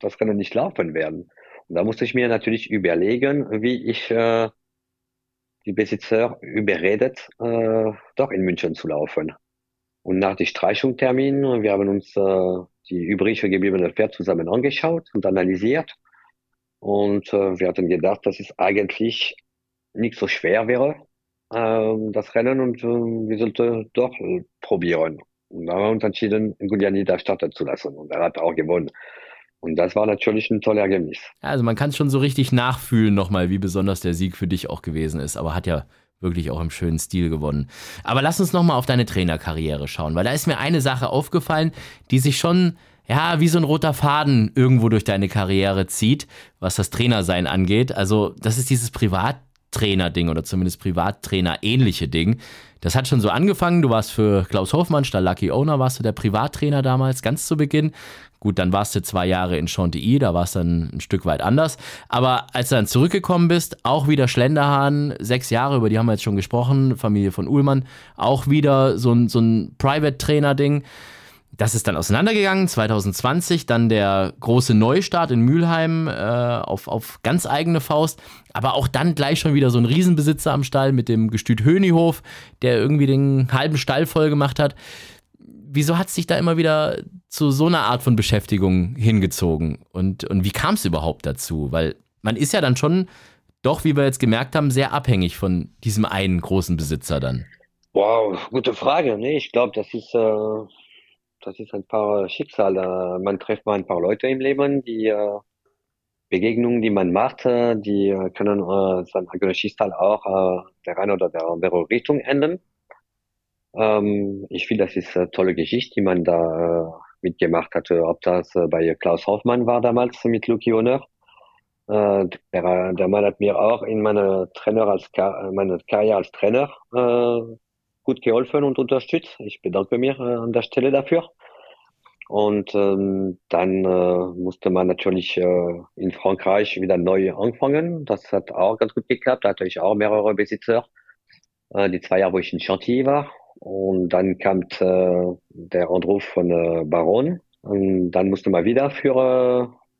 das Rennen nicht laufen werden. Und da musste ich mir natürlich überlegen, wie ich äh, die Besitzer überredet, äh, doch in München zu laufen. Und nach dem Streichungstermin, wir haben uns äh, die übrig gebliebene Pferd zusammen angeschaut und analysiert. Und äh, wir hatten gedacht, dass es eigentlich nicht so schwer wäre, äh, das Rennen, und äh, wir sollten doch probieren. Und da haben wir uns entschieden, Gugliani da starten zu lassen. Und er hat auch gewonnen. Und das war natürlich ein toller Ergebnis. Also man kann es schon so richtig nachfühlen nochmal, wie besonders der Sieg für dich auch gewesen ist. Aber hat ja wirklich auch im schönen Stil gewonnen. Aber lass uns nochmal auf deine Trainerkarriere schauen, weil da ist mir eine Sache aufgefallen, die sich schon, ja, wie so ein roter Faden irgendwo durch deine Karriere zieht, was das Trainersein angeht. Also, das ist dieses Privattrainer-Ding oder zumindest Privattrainer-ähnliche Ding. Das hat schon so angefangen. Du warst für Klaus Hofmann, statt Lucky Owner, warst du der Privattrainer damals, ganz zu Beginn. Gut, dann warst du zwei Jahre in Chantilly, da war es dann ein Stück weit anders. Aber als du dann zurückgekommen bist, auch wieder Schlenderhahn, sechs Jahre, über die haben wir jetzt schon gesprochen, Familie von Uhlmann, auch wieder so ein, so ein Private-Trainer-Ding. Das ist dann auseinandergegangen, 2020, dann der große Neustart in Mülheim äh, auf, auf ganz eigene Faust, aber auch dann gleich schon wieder so ein Riesenbesitzer am Stall mit dem Gestüt Hönihof, der irgendwie den halben Stall voll gemacht hat wieso hat es dich da immer wieder zu so einer Art von Beschäftigung hingezogen? Und, und wie kam es überhaupt dazu? Weil man ist ja dann schon doch, wie wir jetzt gemerkt haben, sehr abhängig von diesem einen großen Besitzer dann. Wow, gute Frage. Nee, ich glaube, das ist, äh, das ist ein paar Schicksale. Man trifft mal ein paar Leute im Leben, die äh, Begegnungen, die man macht, äh, die können äh, sein eigenes Schicksal auch der eine oder der andere Richtung enden. Ähm, ich finde, das ist eine tolle Geschichte, die man da mitgemacht hatte. Ob das bei Klaus Hoffmann war damals mit Lucky Honor. Der, der Mann hat mir auch in meiner Trainer als meine Karriere als Trainer gut geholfen und unterstützt. Ich bedanke mich äh, an der Stelle dafür. Und ähm, dann äh, musste man natürlich äh, in Frankreich wieder neu anfangen. Das hat auch ganz gut geklappt. Da hatte ich auch mehrere Besitzer. Äh, die zwei Jahre, wo ich in Chantilly war. Und dann kam äh, der Anruf von äh, Baron. Und dann musste man wieder für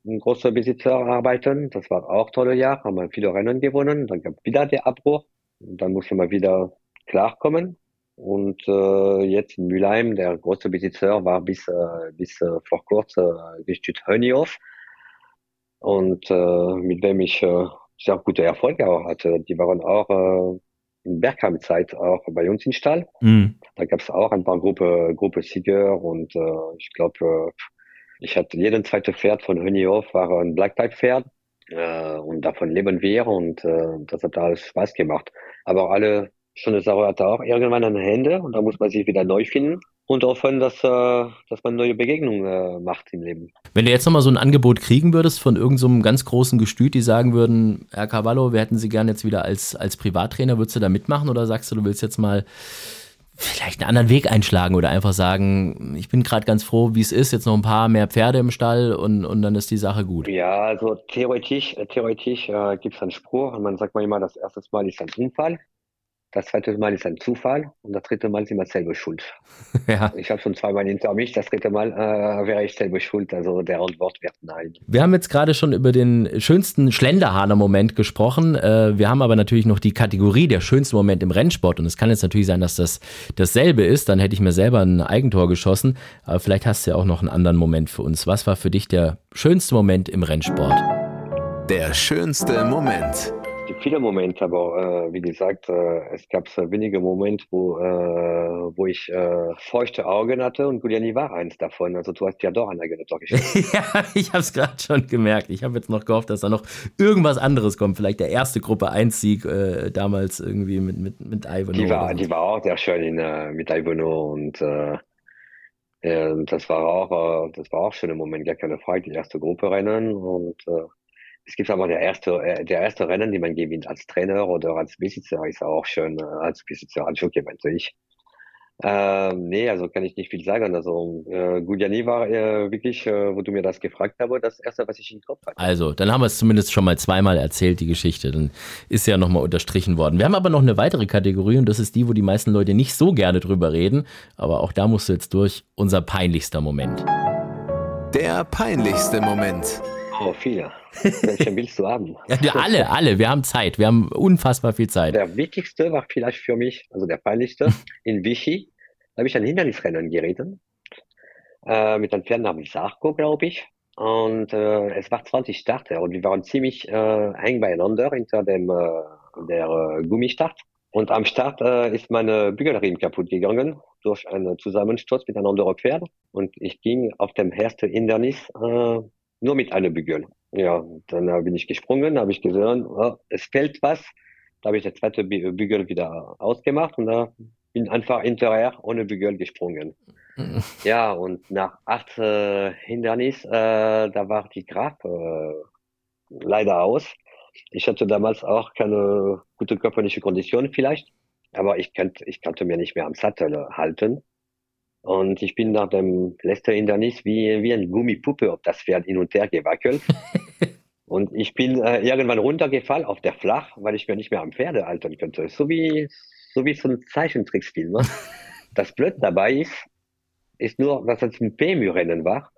äh, einen großen Besitzer arbeiten. Das war auch tolle Jahr, haben wir viele Rennen gewonnen. Dann gab wieder der Abbruch. Und dann musste man wieder klarkommen. Und äh, jetzt in Mülheim, der große Besitzer war bis, äh, bis äh, vor kurzem äh, Gestüt Höniof. Und äh, mit wem ich äh, sehr gute Erfolge auch hatte. Die waren auch äh, in Bergheim-Zeit auch bei uns in Stall. Mhm. Da gab es auch ein paar Gruppe, Gruppe Sieger und äh, ich glaube, äh, ich hatte jeden zweite Pferd von Hönnihof war ein Blacktype-Pferd äh, und davon leben wir und äh, das hat alles Spaß gemacht. Aber alle schöne Sache hatte auch irgendwann eine Hände und da muss man sich wieder neu finden und hoffen, dass, äh, dass man neue Begegnungen äh, macht im Leben. Wenn du jetzt nochmal so ein Angebot kriegen würdest von irgendeinem so ganz großen Gestüt, die sagen würden, Herr Cavallo, wir hätten Sie gerne jetzt wieder als, als Privattrainer, würdest du da mitmachen oder sagst du, du willst jetzt mal vielleicht einen anderen Weg einschlagen oder einfach sagen, ich bin gerade ganz froh, wie es ist, jetzt noch ein paar mehr Pferde im Stall und, und dann ist die Sache gut. Ja, also theoretisch, theoretisch äh, gibt es einen Spruch und man sagt mal immer, das erste Mal ist ein Unfall. Das zweite Mal ist ein Zufall und das dritte Mal ist immer selber schuld. ja. Ich habe schon zweimal hinter mich, das dritte Mal äh, wäre ich selber schuld. Also der Antwort wird nein. Wir haben jetzt gerade schon über den schönsten Schlenderhahner-Moment gesprochen. Äh, wir haben aber natürlich noch die Kategorie der schönsten Moment im Rennsport. Und es kann jetzt natürlich sein, dass das dasselbe ist. Dann hätte ich mir selber ein Eigentor geschossen. Aber vielleicht hast du ja auch noch einen anderen Moment für uns. Was war für dich der schönste Moment im Rennsport? Der schönste Moment viele Momente, aber äh, wie gesagt, äh, es gab so wenige Momente, wo, äh, wo ich äh, feuchte Augen hatte und Giuliani war eins davon. Also du hast ja doch Tor geschossen. ja, ich habe es gerade schon gemerkt. Ich habe jetzt noch gehofft, dass da noch irgendwas anderes kommt. Vielleicht der erste Gruppe 1 Sieg äh, damals irgendwie mit, mit, mit Ivanhoe. Die war, die war auch sehr schön in, äh, mit Ivanhoe und äh, das war auch, äh, das war auch schon im Moment, gar keine Frage, die erste Gruppe rennen und äh, es gibt aber der erste, äh, der erste Rennen, die man gewinnt als Trainer oder als Besitzer, ist auch schön äh, als Besitzer als Jockey, meinte ich. Ähm, nee, also kann ich nicht viel sagen. Also äh, Gudiani war äh, wirklich, äh, wo du mir das gefragt hast, das erste, was ich im Kopf hatte. Also, dann haben wir es zumindest schon mal zweimal erzählt, die Geschichte. Dann ist ja nochmal unterstrichen worden. Wir haben aber noch eine weitere Kategorie und das ist die, wo die meisten Leute nicht so gerne drüber reden. Aber auch da musst du jetzt durch unser peinlichster Moment. Der peinlichste Moment. Oh, viele. Welche willst du haben? ja, alle, alle. Wir haben Zeit. Wir haben unfassbar viel Zeit. Der wichtigste war vielleicht für mich, also der peinlichste, in Vichy. Da habe ich ein Hindernisrennen geritten. Äh, mit einem Pferd namens Sarko, glaube ich. Und äh, es war 20 Starter und wir waren ziemlich äh, eng beieinander hinter dem äh, der äh, Gummistart. Und am Start äh, ist meine Bügelriemen kaputt gegangen durch einen Zusammensturz mit einem anderen Pferd. Und ich ging auf dem ersten Hindernis nur mit einer Bügel. Ja, dann bin ich gesprungen, habe ich gesehen, oh, es fällt was. Da habe ich der zweite Bügel wieder ausgemacht und da bin einfach hinterher ohne Bügel gesprungen. ja, und nach acht äh, Hindernis, äh, da war die Graf äh, leider aus. Ich hatte damals auch keine gute körperliche Kondition vielleicht, aber ich, konnte, ich konnte mir nicht mehr am Sattel halten. Und ich bin nach dem letzten Hindernis wie, wie ein Gummipuppe auf das Pferd hin und her gewackelt. und ich bin äh, irgendwann runtergefallen auf der Flach, weil ich mir nicht mehr am Pferde halten könnte. So wie, so wie so ein Zeichentricksfilm. Ne? das Blöd dabei ist, ist nur, dass es ein PMU-Rennen war.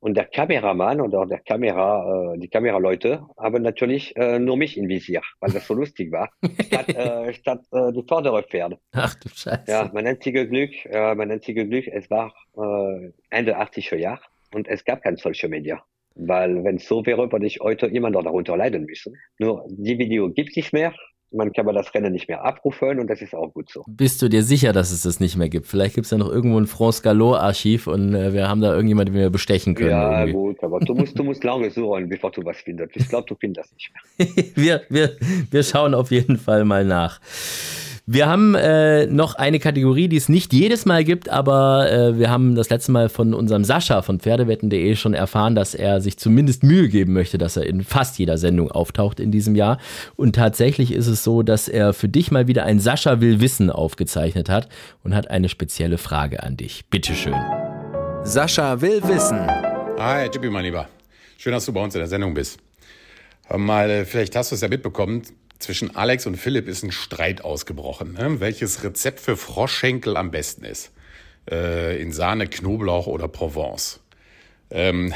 Und der Kameramann oder der Kamera, äh, die Kameraleute haben natürlich äh, nur mich im Visier, weil das so lustig war, statt, äh, statt äh, die vordere Pferde. Ach du Scheiße. Ja, mein einziges Glück, äh, mein einziges Glück, es war äh, Ende 80er Jahre und es gab kein Social Media. Weil wenn es so wäre, würde ich heute immer noch darunter leiden müssen. Nur die Video gibt es nicht mehr man kann aber das Rennen nicht mehr abrufen und das ist auch gut so. Bist du dir sicher, dass es das nicht mehr gibt? Vielleicht gibt es ja noch irgendwo ein France Gallo Archiv und äh, wir haben da irgendjemanden, den wir bestechen können. Ja, irgendwie. gut, aber du musst, du musst lange suchen, bevor du was findest. Ich glaube, du findest das nicht mehr. wir, wir, wir schauen auf jeden Fall mal nach. Wir haben äh, noch eine Kategorie, die es nicht jedes Mal gibt, aber äh, wir haben das letzte Mal von unserem Sascha von Pferdewetten.de schon erfahren, dass er sich zumindest Mühe geben möchte, dass er in fast jeder Sendung auftaucht in diesem Jahr. Und tatsächlich ist es so, dass er für dich mal wieder ein Sascha will Wissen aufgezeichnet hat und hat eine spezielle Frage an dich. Bitteschön. Sascha will wissen. Hi, Jippi, mein Lieber. Schön, dass du bei uns in der Sendung bist. Mal, äh, vielleicht hast du es ja mitbekommen. Zwischen Alex und Philipp ist ein Streit ausgebrochen, ne? welches Rezept für Froschschenkel am besten ist. Äh, in Sahne, Knoblauch oder Provence. Ähm,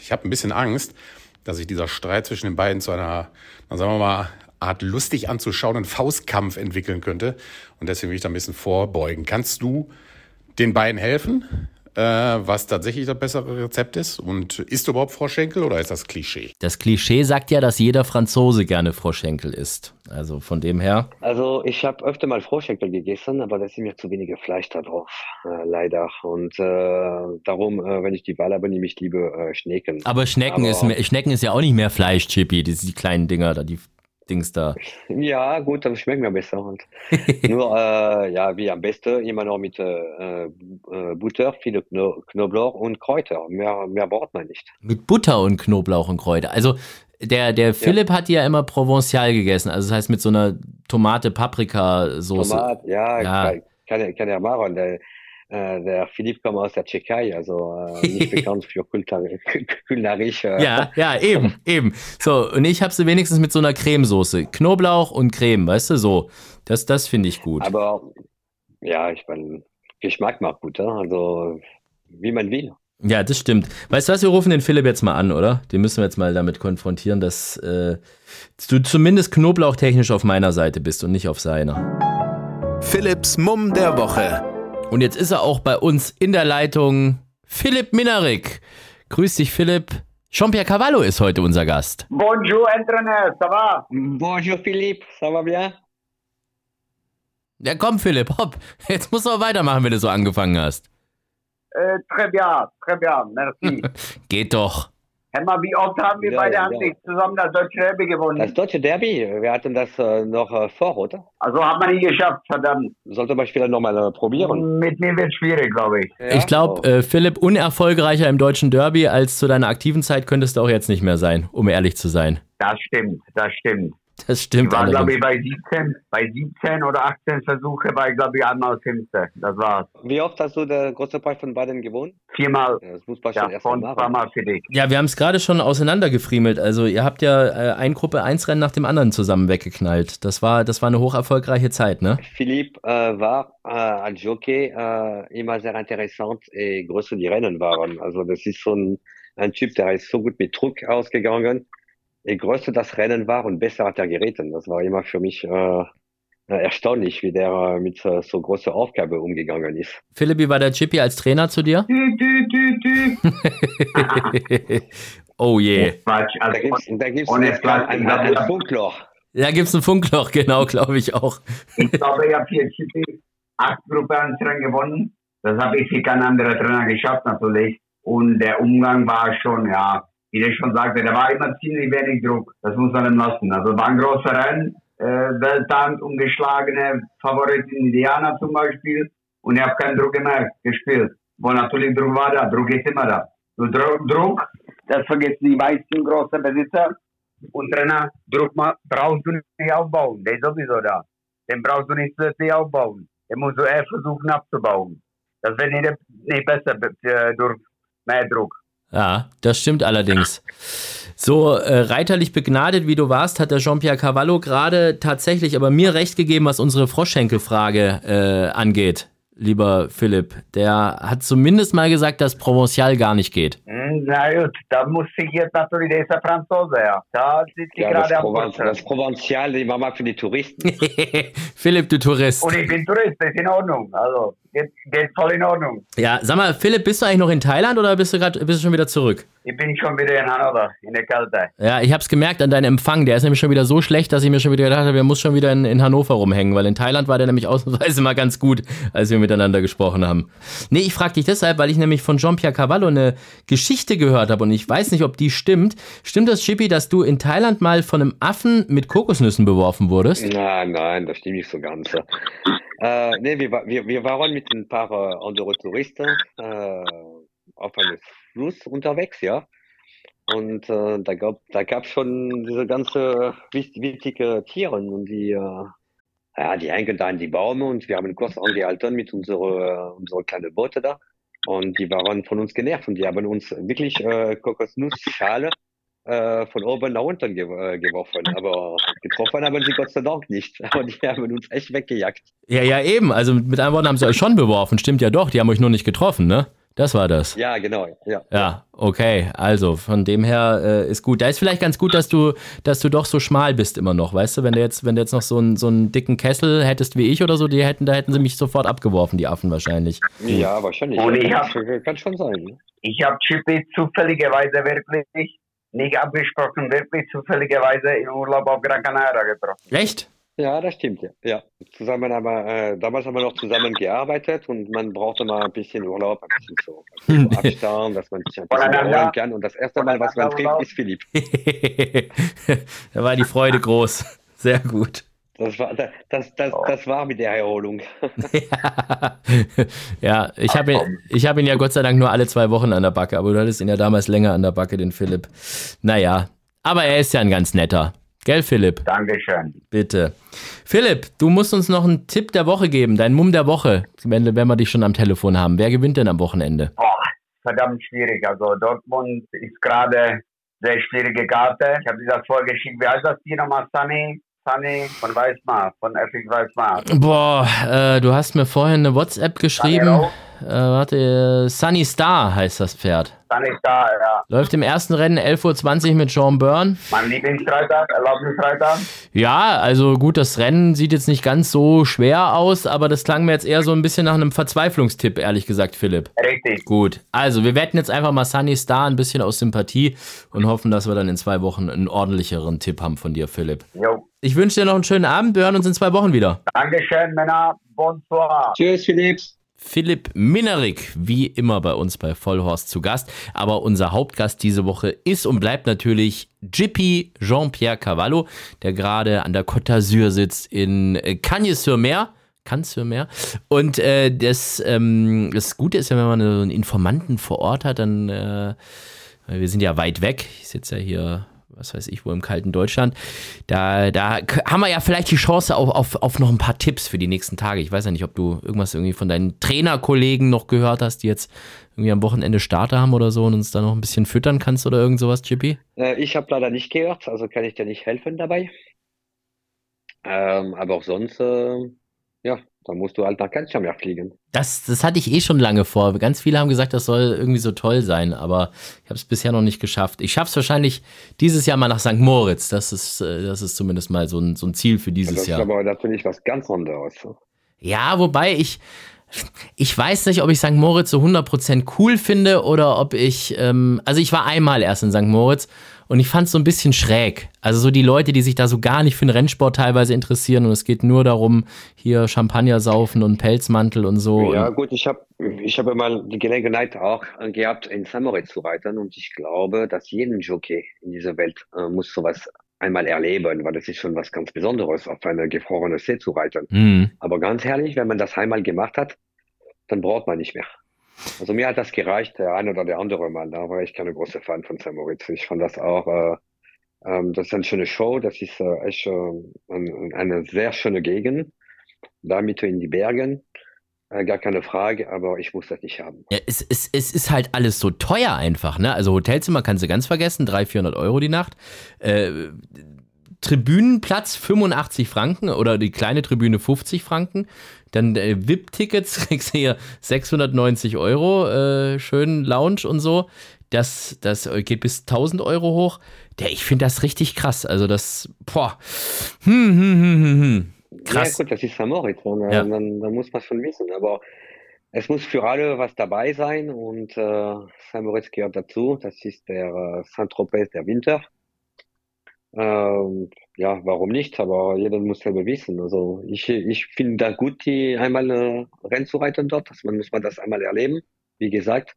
ich habe ein bisschen Angst, dass sich dieser Streit zwischen den beiden zu einer, sagen wir mal, Art lustig anzuschauenden Faustkampf entwickeln könnte. Und deswegen will ich da ein bisschen vorbeugen. Kannst du den beiden helfen? Äh, was tatsächlich das bessere Rezept ist? Und isst du überhaupt Froschschenkel oder ist das Klischee? Das Klischee sagt ja, dass jeder Franzose gerne Froschschenkel isst. Also von dem her. Also ich habe öfter mal Froschschenkel gegessen, aber da ist mir zu wenige Fleisch da drauf, äh, leider. Und äh, darum, äh, wenn ich die Wahl habe, nehme ich lieber äh, Schnecken. Aber Schnecken, aber, ist mehr, Schnecken ist ja auch nicht mehr Fleisch, Chippy, die, die kleinen Dinger da, die Dings da. Ja, gut, das schmeckt mir besser. Und nur, äh, ja, wie am besten immer noch mit äh, äh, Butter, viele Knoblauch und Kräuter. Mehr, mehr braucht man nicht. Mit Butter und Knoblauch und Kräuter. Also der, der Philipp ja. hat ja immer Provençal gegessen, also das heißt mit so einer Tomate-Paprika-Soße. Tomat, ja, ja. Kann, kann ja machen. Der, äh, der Philipp kommt aus der Tschechei, also äh, nicht bekannt für kulinarisch. Äh. Ja, ja, eben, eben. So, und ich habe sie wenigstens mit so einer Cremesoße. Knoblauch und Creme, weißt du, so. Das, das finde ich gut. Aber ja, ich meine, Geschmack macht gut, also wie man will. Ja, das stimmt. Weißt du was, wir rufen den Philipp jetzt mal an, oder? Den müssen wir jetzt mal damit konfrontieren, dass äh, du zumindest knoblauchtechnisch auf meiner Seite bist und nicht auf seiner. Philipps Mumm der Woche. Und jetzt ist er auch bei uns in der Leitung. Philipp Minarik. Grüß dich, Philipp. Jean-Pierre Cavallo ist heute unser Gast. Bonjour, entraîneur, ça va? Bonjour, Philippe, ça va bien? Ja, komm, Philipp, hopp. Jetzt musst du auch weitermachen, wenn du so angefangen hast. Äh, très bien, très bien, merci. Geht doch. Mal, wie oft haben wir ja, beide ja. nicht zusammen das Deutsche Derby gewonnen? Das Deutsche Derby, wir hatten das äh, noch äh, vor, oder? Also haben wir nie geschafft, verdammt. Sollte man vielleicht nochmal äh, probieren. Mit mir wird es schwierig, glaube ich. Ja? Ich glaube, äh, Philipp, unerfolgreicher im Deutschen Derby als zu deiner aktiven Zeit könntest du auch jetzt nicht mehr sein, um ehrlich zu sein. Das stimmt, das stimmt. Das stimmt. Ich war, glaube ich, bei 17, bei 17 oder 18 Versuche war ich, glaube ich, einmal das Hinste. Das war's. Wie oft hast du der große Preis von Baden gewonnen? Viermal. Ja, das muss man schon ja, erst mal zweimal für dich. Ja, wir haben es gerade schon auseinandergefriemelt. Also ihr habt ja äh, ein Gruppe 1 Rennen nach dem anderen zusammen weggeknallt. Das war, das war eine hocherfolgreiche Zeit, ne? Philipp äh, war äh, als Jockey äh, immer sehr interessant, je größer die Rennen waren. Also das ist so ein ein Typ, der ist so gut mit Druck ausgegangen. Je größer das Rennen war und besser hat er geritten. Das war immer für mich äh, erstaunlich, wie der äh, mit äh, so großer Aufgabe umgegangen ist. Philipp, wie war der Chippy als Trainer zu dir? Dü, dü, dü, dü. oh je. Quatsch. Da Also, gibt's, da gibt's ohne ein, Funkloch. Da gibt's ein Funkloch, genau, glaube ich auch. ich glaube, ich habe hier Chippy acht Gruppenrennen gewonnen. Das habe ich für kein anderer Trainer geschafft, natürlich. Und der Umgang war schon, ja, wie der schon sagte, da war immer ziemlich wenig Druck. Das muss man ihm lassen. Also war ein großer Rennen, äh, Weltand, ungeschlagene Favoritin Indiana zum Beispiel. Und ich habe keinen Druck gemerkt, gespielt. Wo natürlich Druck war da, Druck ist immer da. Nur Druck, das vergessen die meisten großen Besitzer und Trainer. Druck brauchst du nicht aufbauen, der ist sowieso da. Den brauchst du nicht plötzlich aufbauen. Den musst du eher versuchen abzubauen. Das wird nicht, nicht besser äh, durch mehr Druck. Ja, das stimmt allerdings. So äh, reiterlich begnadet wie du warst, hat der Jean-Pierre Cavallo gerade tatsächlich aber mir recht gegeben, was unsere Froschschenkelfrage äh, angeht, lieber Philipp. Der hat zumindest mal gesagt, dass Provençal gar nicht geht. Hm, Na gut, da muss ich jetzt natürlich, der ist der Franzose, ja. Da sitzt die Ja, das, gerade am Proven das Provenzial, die war mal für die Touristen. Philipp, du Tourist. Und ich bin Tourist, das ist in Ordnung. Also, geht, geht voll in Ordnung. Ja, sag mal, Philipp, bist du eigentlich noch in Thailand oder bist du gerade bist du schon wieder zurück? Ich bin schon wieder in Hannover, in der Kälte. Ja, ich hab's gemerkt an deinem Empfang. Der ist nämlich schon wieder so schlecht, dass ich mir schon wieder gedacht habe, der muss schon wieder in, in Hannover rumhängen, weil in Thailand war der nämlich ausnahmsweise mal ganz gut, als wir miteinander gesprochen haben. Nee, ich frag dich deshalb, weil ich nämlich von Jean-Pierre Cavallo eine Geschichte gehört habe und ich weiß nicht, ob die stimmt. Stimmt das, Chippy, dass du in Thailand mal von einem Affen mit Kokosnüssen beworfen wurdest? Nein, nein, das stimmt nicht so ganz. Äh, nee, wir, wir, wir waren mit ein paar äh, anderen Touristen äh, auf einem Fluss unterwegs, ja. Und äh, da gab da gab schon diese ganze wichtige, Tiere und die äh, ja, die hängen da an die Bäume und wir haben kurz angehalten mit unserer unsere kleinen Boote da und die waren von uns genervt und die haben uns wirklich äh, Kokosnussschale äh, von oben nach unten ge äh, geworfen, aber getroffen haben sie Gott sei Dank nicht. Aber die haben uns echt weggejagt. Ja, ja, eben. Also mit anderen Worten haben sie euch schon beworfen. Stimmt ja doch. Die haben euch nur nicht getroffen, ne? Das war das. Ja, genau. Ja. Ja, okay. Also von dem her äh, ist gut. Da ist vielleicht ganz gut, dass du, dass du doch so schmal bist immer noch, weißt du? Wenn du jetzt, wenn du jetzt noch so einen, so einen dicken Kessel hättest wie ich oder so, die hätten, da hätten sie mich sofort abgeworfen, die Affen wahrscheinlich. Ja, wahrscheinlich. Und ich hab- kann schon sein. ne? Ich habe Chippy zufälligerweise wirklich, nicht abgesprochen, wirklich zufälligerweise im Urlaub auf Gran Canaria getroffen. Echt? Ja, das stimmt, ja. ja. Zusammen haben wir, äh, damals haben wir noch zusammen gearbeitet und man brauchte mal ein bisschen Urlaub, ein bisschen so, ein bisschen Abstand, dass man sich ein bisschen erholen kann. Und das erste Mal, was man trifft, ist Philipp. da war die Freude groß. Sehr gut. Das war, das, das, das, war mit der Erholung. ja, ich habe ihn, ich hab ihn ja Gott sei Dank nur alle zwei Wochen an der Backe, aber du hattest ihn ja damals länger an der Backe, den Philipp. Naja, aber er ist ja ein ganz netter. Gell, Philipp? Dankeschön. Bitte. Philipp, du musst uns noch einen Tipp der Woche geben, dein Mumm der Woche, wenn, wenn wir dich schon am Telefon haben. Wer gewinnt denn am Wochenende? Boah, verdammt schwierig. Also Dortmund ist gerade sehr schwierige Karte. Ich habe dir das vorgeschickt. Wie heißt das hier nochmal? Sunny? Von Weißmar, von FX Weißmar. Boah, äh, du hast mir vorhin eine WhatsApp geschrieben. Rau. Äh, warte, äh, Sunny Star heißt das Pferd. Sunny da, ja. Läuft im ersten Rennen 11.20 Uhr mit Jean Byrne. Mein Lieblingsreiter, Erlaubnisreiter. Ja, also gut, das Rennen sieht jetzt nicht ganz so schwer aus, aber das klang mir jetzt eher so ein bisschen nach einem Verzweiflungstipp, ehrlich gesagt, Philipp. Richtig. Gut, also wir wetten jetzt einfach mal Sunny Star ein bisschen aus Sympathie und hoffen, dass wir dann in zwei Wochen einen ordentlicheren Tipp haben von dir, Philipp. Jo. Ich wünsche dir noch einen schönen Abend. Wir hören uns in zwei Wochen wieder. Dankeschön, Männer. Bonsoir. Tschüss, Philipp. Philipp Minerik, wie immer bei uns bei Vollhorst zu Gast. Aber unser Hauptgast diese Woche ist und bleibt natürlich Jippy Jean-Pierre Cavallo, der gerade an der Côte d'Azur sitzt in äh, Cagnes-sur-Mer. Cannes-sur-Mer. Und äh, das, ähm, das Gute ist ja, wenn man so einen Informanten vor Ort hat, dann, äh, wir sind ja weit weg. Ich sitze ja hier was weiß ich, wo im kalten Deutschland. Da, da haben wir ja vielleicht die Chance auf, auf, auf noch ein paar Tipps für die nächsten Tage. Ich weiß ja nicht, ob du irgendwas irgendwie von deinen Trainerkollegen noch gehört hast, die jetzt irgendwie am Wochenende Starter haben oder so und uns da noch ein bisschen füttern kannst oder irgend sowas, Chippy? Äh, ich habe leider nicht gehört, also kann ich dir nicht helfen dabei. Ähm, aber auch sonst, äh, ja, dann musst du halt nach Kenshammer fliegen. Das, das hatte ich eh schon lange vor. Ganz viele haben gesagt, das soll irgendwie so toll sein, aber ich habe es bisher noch nicht geschafft. Ich schaffe es wahrscheinlich dieses Jahr mal nach St. Moritz. Das ist, äh, das ist zumindest mal so ein, so ein Ziel für dieses das Jahr. Das ist aber natürlich was ganz anderes. Ja, wobei ich, ich weiß nicht, ob ich St. Moritz so 100% cool finde oder ob ich, ähm, also ich war einmal erst in St. Moritz und ich fand es so ein bisschen schräg. Also so die Leute, die sich da so gar nicht für den Rennsport teilweise interessieren und es geht nur darum, hier Champagner saufen und Pelzmantel und so. Ja gut, ich habe ich hab mal die Gelegenheit auch gehabt, in. Moritz zu reiten und ich glaube, dass jeden Jockey in dieser Welt äh, muss sowas einmal erleben, weil das ist schon was ganz Besonderes, auf eine gefrorene See zu reiten. Mhm. Aber ganz ehrlich, wenn man das einmal gemacht hat, dann braucht man nicht mehr. Also mir hat das gereicht, der ein oder der andere Mal. Da war ich keine große Fan von St. Moritz. Ich fand das auch, äh, ähm, das ist eine schöne Show. Das ist äh, echt äh, eine sehr schöne Gegend. Da mitten in die Bergen. Äh, gar keine Frage, aber ich muss das nicht haben. Ja, es, es, es ist halt alles so teuer einfach, ne? Also Hotelzimmer kannst du ganz vergessen, 300, 400 Euro die Nacht. Äh, Tribünenplatz 85 Franken oder die kleine Tribüne 50 Franken. Dann äh, VIP-Tickets kriegst du hier 690 Euro, äh, schön Lounge und so. Das, das geht bis 1000 Euro hoch. Der, ich finde das richtig krass. Also das, boah. Hm, hm, hm, hm, hm. Krass. Ja, gut, das ist St. Moritz. Dann, ja. dann, dann, muss man schon wissen. Aber es muss für alle was dabei sein und äh, St. Moritz gehört dazu. Das ist der äh, Saint-Tropez der Winter. Ähm, ja, warum nicht? Aber jeder muss selber wissen. Also ich, ich finde da gut, die einmal äh, Rennen zu reiten dort. Dass man muss man das einmal erleben, wie gesagt.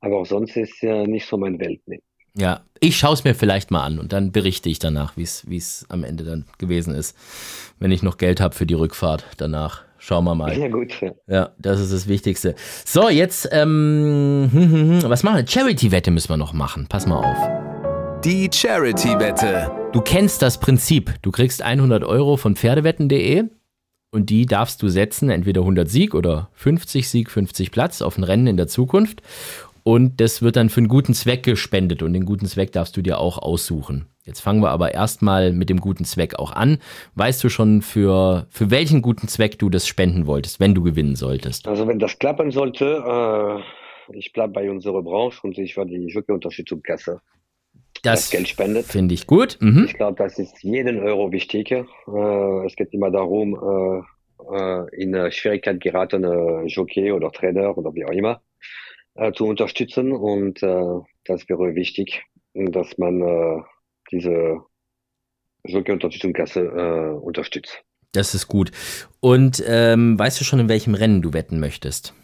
Aber auch sonst ist ja nicht so mein Welt. Nee. Ja, ich schaue es mir vielleicht mal an und dann berichte ich danach, wie es am Ende dann gewesen ist. Wenn ich noch Geld habe für die Rückfahrt danach. Schauen wir mal. Ja, gut. Ja, ja das ist das Wichtigste. So, jetzt, ähm, hm, hm, hm, was machen wir? Charity-Wette müssen wir noch machen. Pass mal auf. Die Charity-Wette. Du kennst das Prinzip. Du kriegst 100 Euro von Pferdewetten.de und die darfst du setzen, entweder 100 Sieg oder 50 Sieg, 50 Platz auf ein Rennen in der Zukunft. Und das wird dann für einen guten Zweck gespendet und den guten Zweck darfst du dir auch aussuchen. Jetzt fangen wir aber erstmal mit dem guten Zweck auch an. Weißt du schon, für, für welchen guten Zweck du das spenden wolltest, wenn du gewinnen solltest? Also wenn das klappen sollte, äh, ich bleibe bei unserer Branche und ich war die Jockey-Unterstützungskasse. Das, das Geld spendet. Finde ich gut. Mhm. Ich glaube, das ist jeden Euro wichtig. Äh, es geht immer darum, äh, äh in Schwierigkeit geratene Jockey oder Trainer oder wie auch immer äh, zu unterstützen. Und das wäre wichtig, dass man diese Jockey-Unterstützungskasse unterstützt. Das ist gut. Und ähm, weißt du schon, in welchem Rennen du wetten möchtest?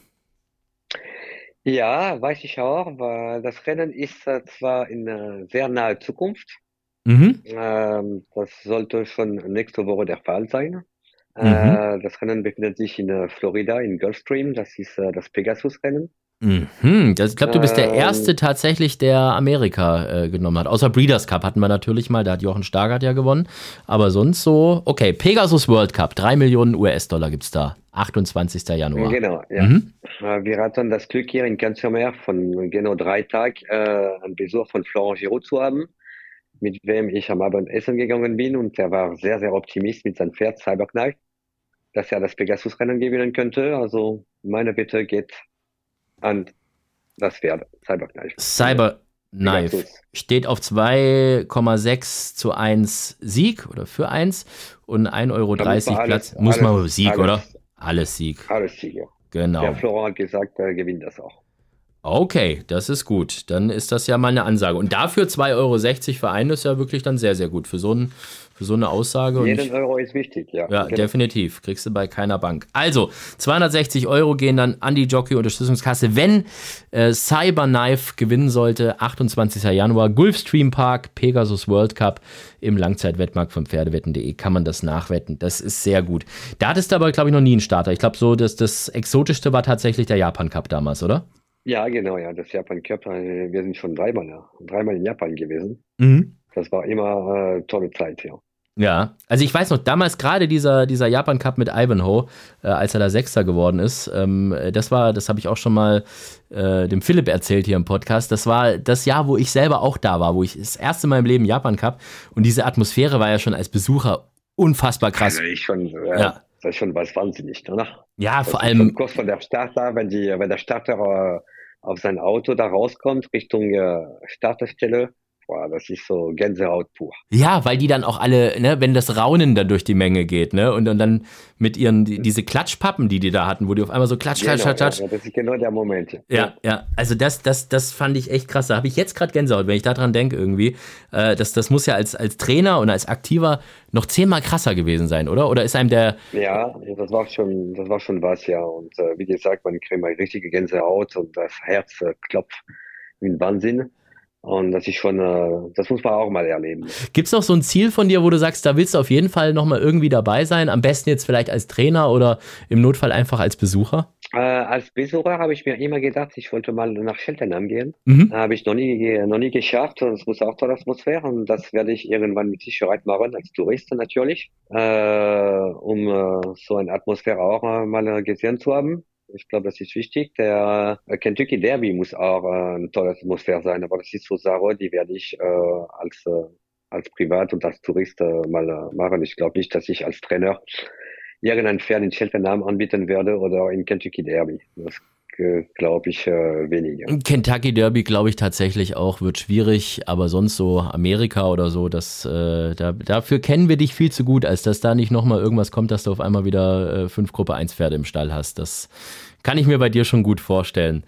Ja, weiß ich auch, weil das Rennen ist äh, zwar in äh, sehr naher Zukunft. Mhm. Ähm, das sollte schon nächste Woche der Fall sein. Mhm. Äh, das Rennen befindet sich in äh, Florida, in Gulfstream. Das ist äh, das Pegasus-Rennen. Mhm. ich glaube, du bist der ähm. Erste tatsächlich, der Amerika äh, genommen hat. Außer Breeders' Cup hatten wir natürlich mal, da hat Jochen Stargard ja gewonnen. Aber sonst so, okay, Pegasus World Cup, 3 Millionen US-Dollar gibt es da. 28. Januar. Genau, ja. Mhm. Äh, wir hatten das Glück hier in Cancermer von genau drei Tagen äh, einen Besuch von Florent Giraud zu haben, mit wem ich am Abend essen gegangen bin und er war sehr, sehr optimistisch mit seinem Pferd Cyberknife, dass er das Pegasus-Rennen gewinnen könnte. Also meine Bitte geht an das wäre Cyberknife. Cyberknife steht auf 2,6 zu 1 Sieg oder für 1 und 1,30 Euro alles, Platz. Muss man Sieg, alles, oder? Alles Sieg. Alles Sieg, ja. Genau. Der Florent hat gesagt, er gewinnt das auch. Okay, das ist gut. Dann ist das ja mal eine Ansage. Und dafür 2,60 Euro für einen ist ja wirklich dann sehr, sehr gut. Für so ein für so eine Aussage. Jeden Euro ist wichtig, ja. Ja, genau. definitiv. Kriegst du bei keiner Bank. Also, 260 Euro gehen dann an die Jockey-Unterstützungskasse, wenn äh, Cyberknife gewinnen sollte. 28. Januar, Gulfstream Park, Pegasus World Cup im Langzeitwettmarkt von Pferdewetten.de kann man das nachwetten. Das ist sehr gut. Da hattest du aber, glaube ich, noch nie einen Starter. Ich glaube, so das, das Exotischste war tatsächlich der Japan Cup damals, oder? Ja, genau, ja. Das Japan Cup, äh, wir sind schon dreimal, ja, dreimal in Japan gewesen. Mhm. Das war immer äh, tolle Zeit, ja. Ja, also ich weiß noch, damals gerade dieser, dieser Japan Cup mit Ivanhoe, äh, als er da Sechster geworden ist, ähm, das war, das habe ich auch schon mal äh, dem Philipp erzählt hier im Podcast, das war das Jahr, wo ich selber auch da war, wo ich das erste Mal im Leben Japan Cup und diese Atmosphäre war ja schon als Besucher unfassbar krass. Also ich schon, ja. ja. das ist schon was wahnsinnig, oder? Ja, das vor allem. Kurz von der Starter, wenn die, wenn der Starter äh, auf sein Auto da rauskommt, Richtung äh, Starterstelle, Boah, das ist so Gänsehaut pur. Ja, weil die dann auch alle, ne, wenn das Raunen dann durch die Menge geht, ne, und, und dann mit ihren, die, diese Klatschpappen, die die da hatten, wo die auf einmal so klatsch, klatsch, genau, klatsch, Ja, das ist genau der Moment. Ja, ja, ja. also das, das, das fand ich echt krass. Da habe ich jetzt gerade Gänsehaut, wenn ich daran denke irgendwie. Äh, das, das muss ja als, als Trainer und als Aktiver noch zehnmal krasser gewesen sein, oder? Oder ist einem der. Ja, das war schon, das war schon was, ja. Und äh, wie gesagt, man kriegt mal richtige Gänsehaut und das Herz äh, klopft wie ein Wahnsinn. Und das ist schon, äh, das muss man auch mal erleben. Gibt es noch so ein Ziel von dir, wo du sagst, da willst du auf jeden Fall nochmal irgendwie dabei sein? Am besten jetzt vielleicht als Trainer oder im Notfall einfach als Besucher? Äh, als Besucher habe ich mir immer gedacht, ich wollte mal nach Cheltenham gehen. Mhm. Habe ich noch nie, noch nie geschafft und es muss auch tolle Atmosphäre und das werde ich irgendwann mit Sicherheit machen, als Tourist natürlich, äh, um äh, so eine Atmosphäre auch mal gesehen zu haben. Ich glaube, das ist wichtig. Der äh, Kentucky Derby muss auch äh, eine tolle Atmosphäre sein, aber das ist so Sache, die werde ich äh, als, äh, als Privat und als Tourist äh, mal äh, machen. Ich glaube nicht, dass ich als Trainer irgendein Pferd in Cheltenham anbieten werde oder in Kentucky Derby. Das glaube ich, äh, weniger. Kentucky Derby glaube ich tatsächlich auch, wird schwierig, aber sonst so Amerika oder so, das, äh, da, dafür kennen wir dich viel zu gut, als dass da nicht nochmal irgendwas kommt, dass du auf einmal wieder äh, fünf Gruppe 1 Pferde im Stall hast. Das kann ich mir bei dir schon gut vorstellen.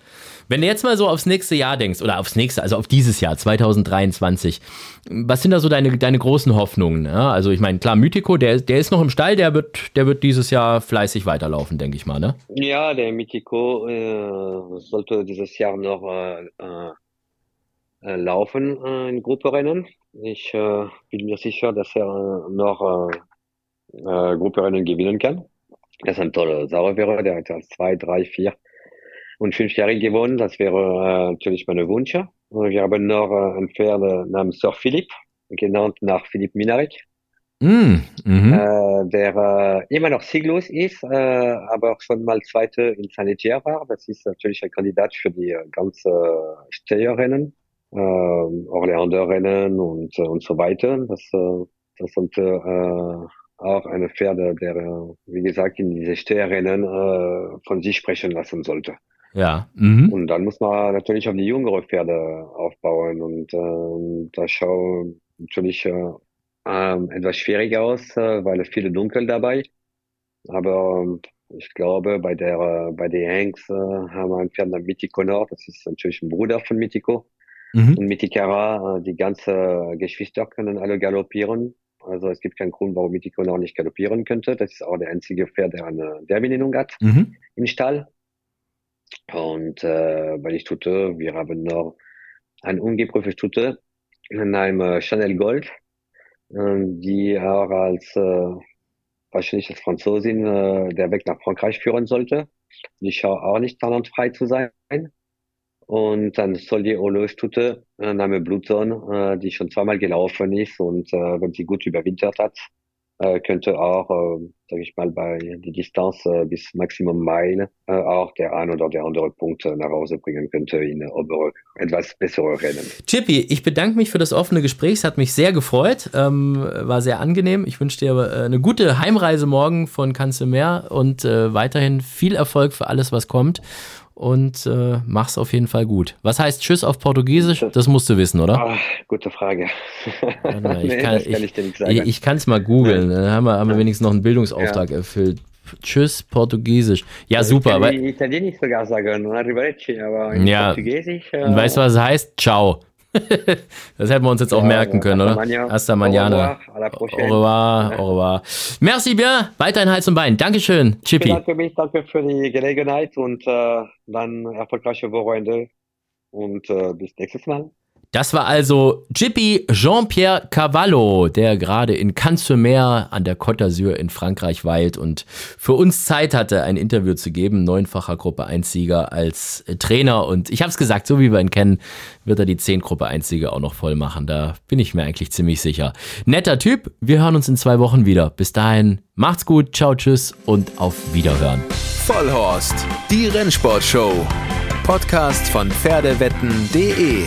Wenn du jetzt mal so aufs nächste Jahr denkst, oder aufs nächste, also auf dieses Jahr, 2023, was sind da so deine, deine großen Hoffnungen? Ja, also ich meine, klar, Mythico, der, der ist noch im Stall, der wird, der wird dieses Jahr fleißig weiterlaufen, denke ich mal, ne? Ja, der Mythico äh, sollte dieses Jahr noch äh, äh, laufen äh, in Grupperennen. Ich äh, bin mir sicher, dass er noch äh, Grupperennen gewinnen kann. Das ist ein toller wäre, der hat zwei, drei, vier und fünfjährig gewonnen. Das wäre äh, natürlich meine Wunsch. Und wir haben noch äh, ein Pferd namens Sir Philipp, genannt nach Philipp Minarek. Mm, mhm. äh, der äh, immer noch sieglos ist, äh, aber schon mal Zweite in Sanitaire war. Das ist natürlich ein Kandidat für die äh, ganze Steherrennen, äh, Orleander-Rennen und, äh, und so weiter. Das, äh, das sollte äh, auch eine Pferde, der, äh, wie gesagt, in diese Steherrennen äh, von sich sprechen lassen sollte. Ja. Mhm. Und dann muss man natürlich auf die jüngere Pferde aufbauen und äh, da schaut natürlich äh, äh, etwas schwierig aus, äh, weil es viele Dunkel dabei. Aber äh, ich glaube, bei der bei den Hanks äh, haben wir ein Pferd namens Mitico Nord, das ist natürlich ein Bruder von Mitico. Mhm. Und Mitikara, äh, die ganze Geschwister können alle galoppieren. Also es gibt keinen Grund, warum Mitico Nord nicht galoppieren könnte. Das ist auch der einzige Pferd, der eine Derby-Nennung hat mhm. im Stall. Und äh, bei der Stute, wir haben noch ein ungeprüfte Stute in einem äh, Chanel Gold, äh, die auch als äh, wahrscheinlich als Franzosin äh, der Weg nach Frankreich führen sollte. Die schaut auch nicht talentfrei zu sein. Und dann soll die Olo-Stute, äh, Name Blutzone, äh, die schon zweimal gelaufen ist und äh, wenn sie gut überwintert hat, äh, könnte auch, äh, sage ich mal, bei die Distanz äh, bis Maximum Mile äh, auch der ein oder der andere Punkt äh, nach Hause bringen könnte in obere, etwas bessere Rennen. Chippy, ich bedanke mich für das offene Gespräch. Es hat mich sehr gefreut, ähm, war sehr angenehm. Ich wünsche dir äh, eine gute Heimreise morgen von Kanzelmeer und äh, weiterhin viel Erfolg für alles, was kommt und äh, mach's auf jeden Fall gut. Was heißt Tschüss auf Portugiesisch? Das musst du wissen, oder? Ah, gute Frage. Mal, ich, nee, kann, ich, ich, ich kann es mal googeln. Dann haben wir, haben wir wenigstens noch einen Bildungsauftrag ja. erfüllt. Tschüss, Portugiesisch. Ja, also super. Ich kann Italienisch sogar sagen, Arrivederci, aber in ja. Portugiesisch. Äh, und weißt du, was es heißt? Ciao. das hätten wir uns jetzt auch ja, merken können, oder? Hasta mañana. Au revoir, au revoir. Merci bien. Weiterhin Hals und Bein. Dankeschön, Chippy. Danke mich, danke für die Gelegenheit und äh, dann erfolgreiche Wochenende und äh, bis nächstes Mal. Das war also Jippy Jean-Pierre Cavallo, der gerade in Cannes-sur-Mer an der Côte d'Azur in Frankreich weilt und für uns Zeit hatte, ein Interview zu geben. Neunfacher Gruppe 1-Sieger als Trainer. Und ich habe es gesagt, so wie wir ihn kennen, wird er die 10 Gruppe 1-Sieger auch noch voll machen. Da bin ich mir eigentlich ziemlich sicher. Netter Typ. Wir hören uns in zwei Wochen wieder. Bis dahin, macht's gut, ciao, tschüss und auf Wiederhören. Vollhorst, die Rennsportshow. Podcast von Pferdewetten.de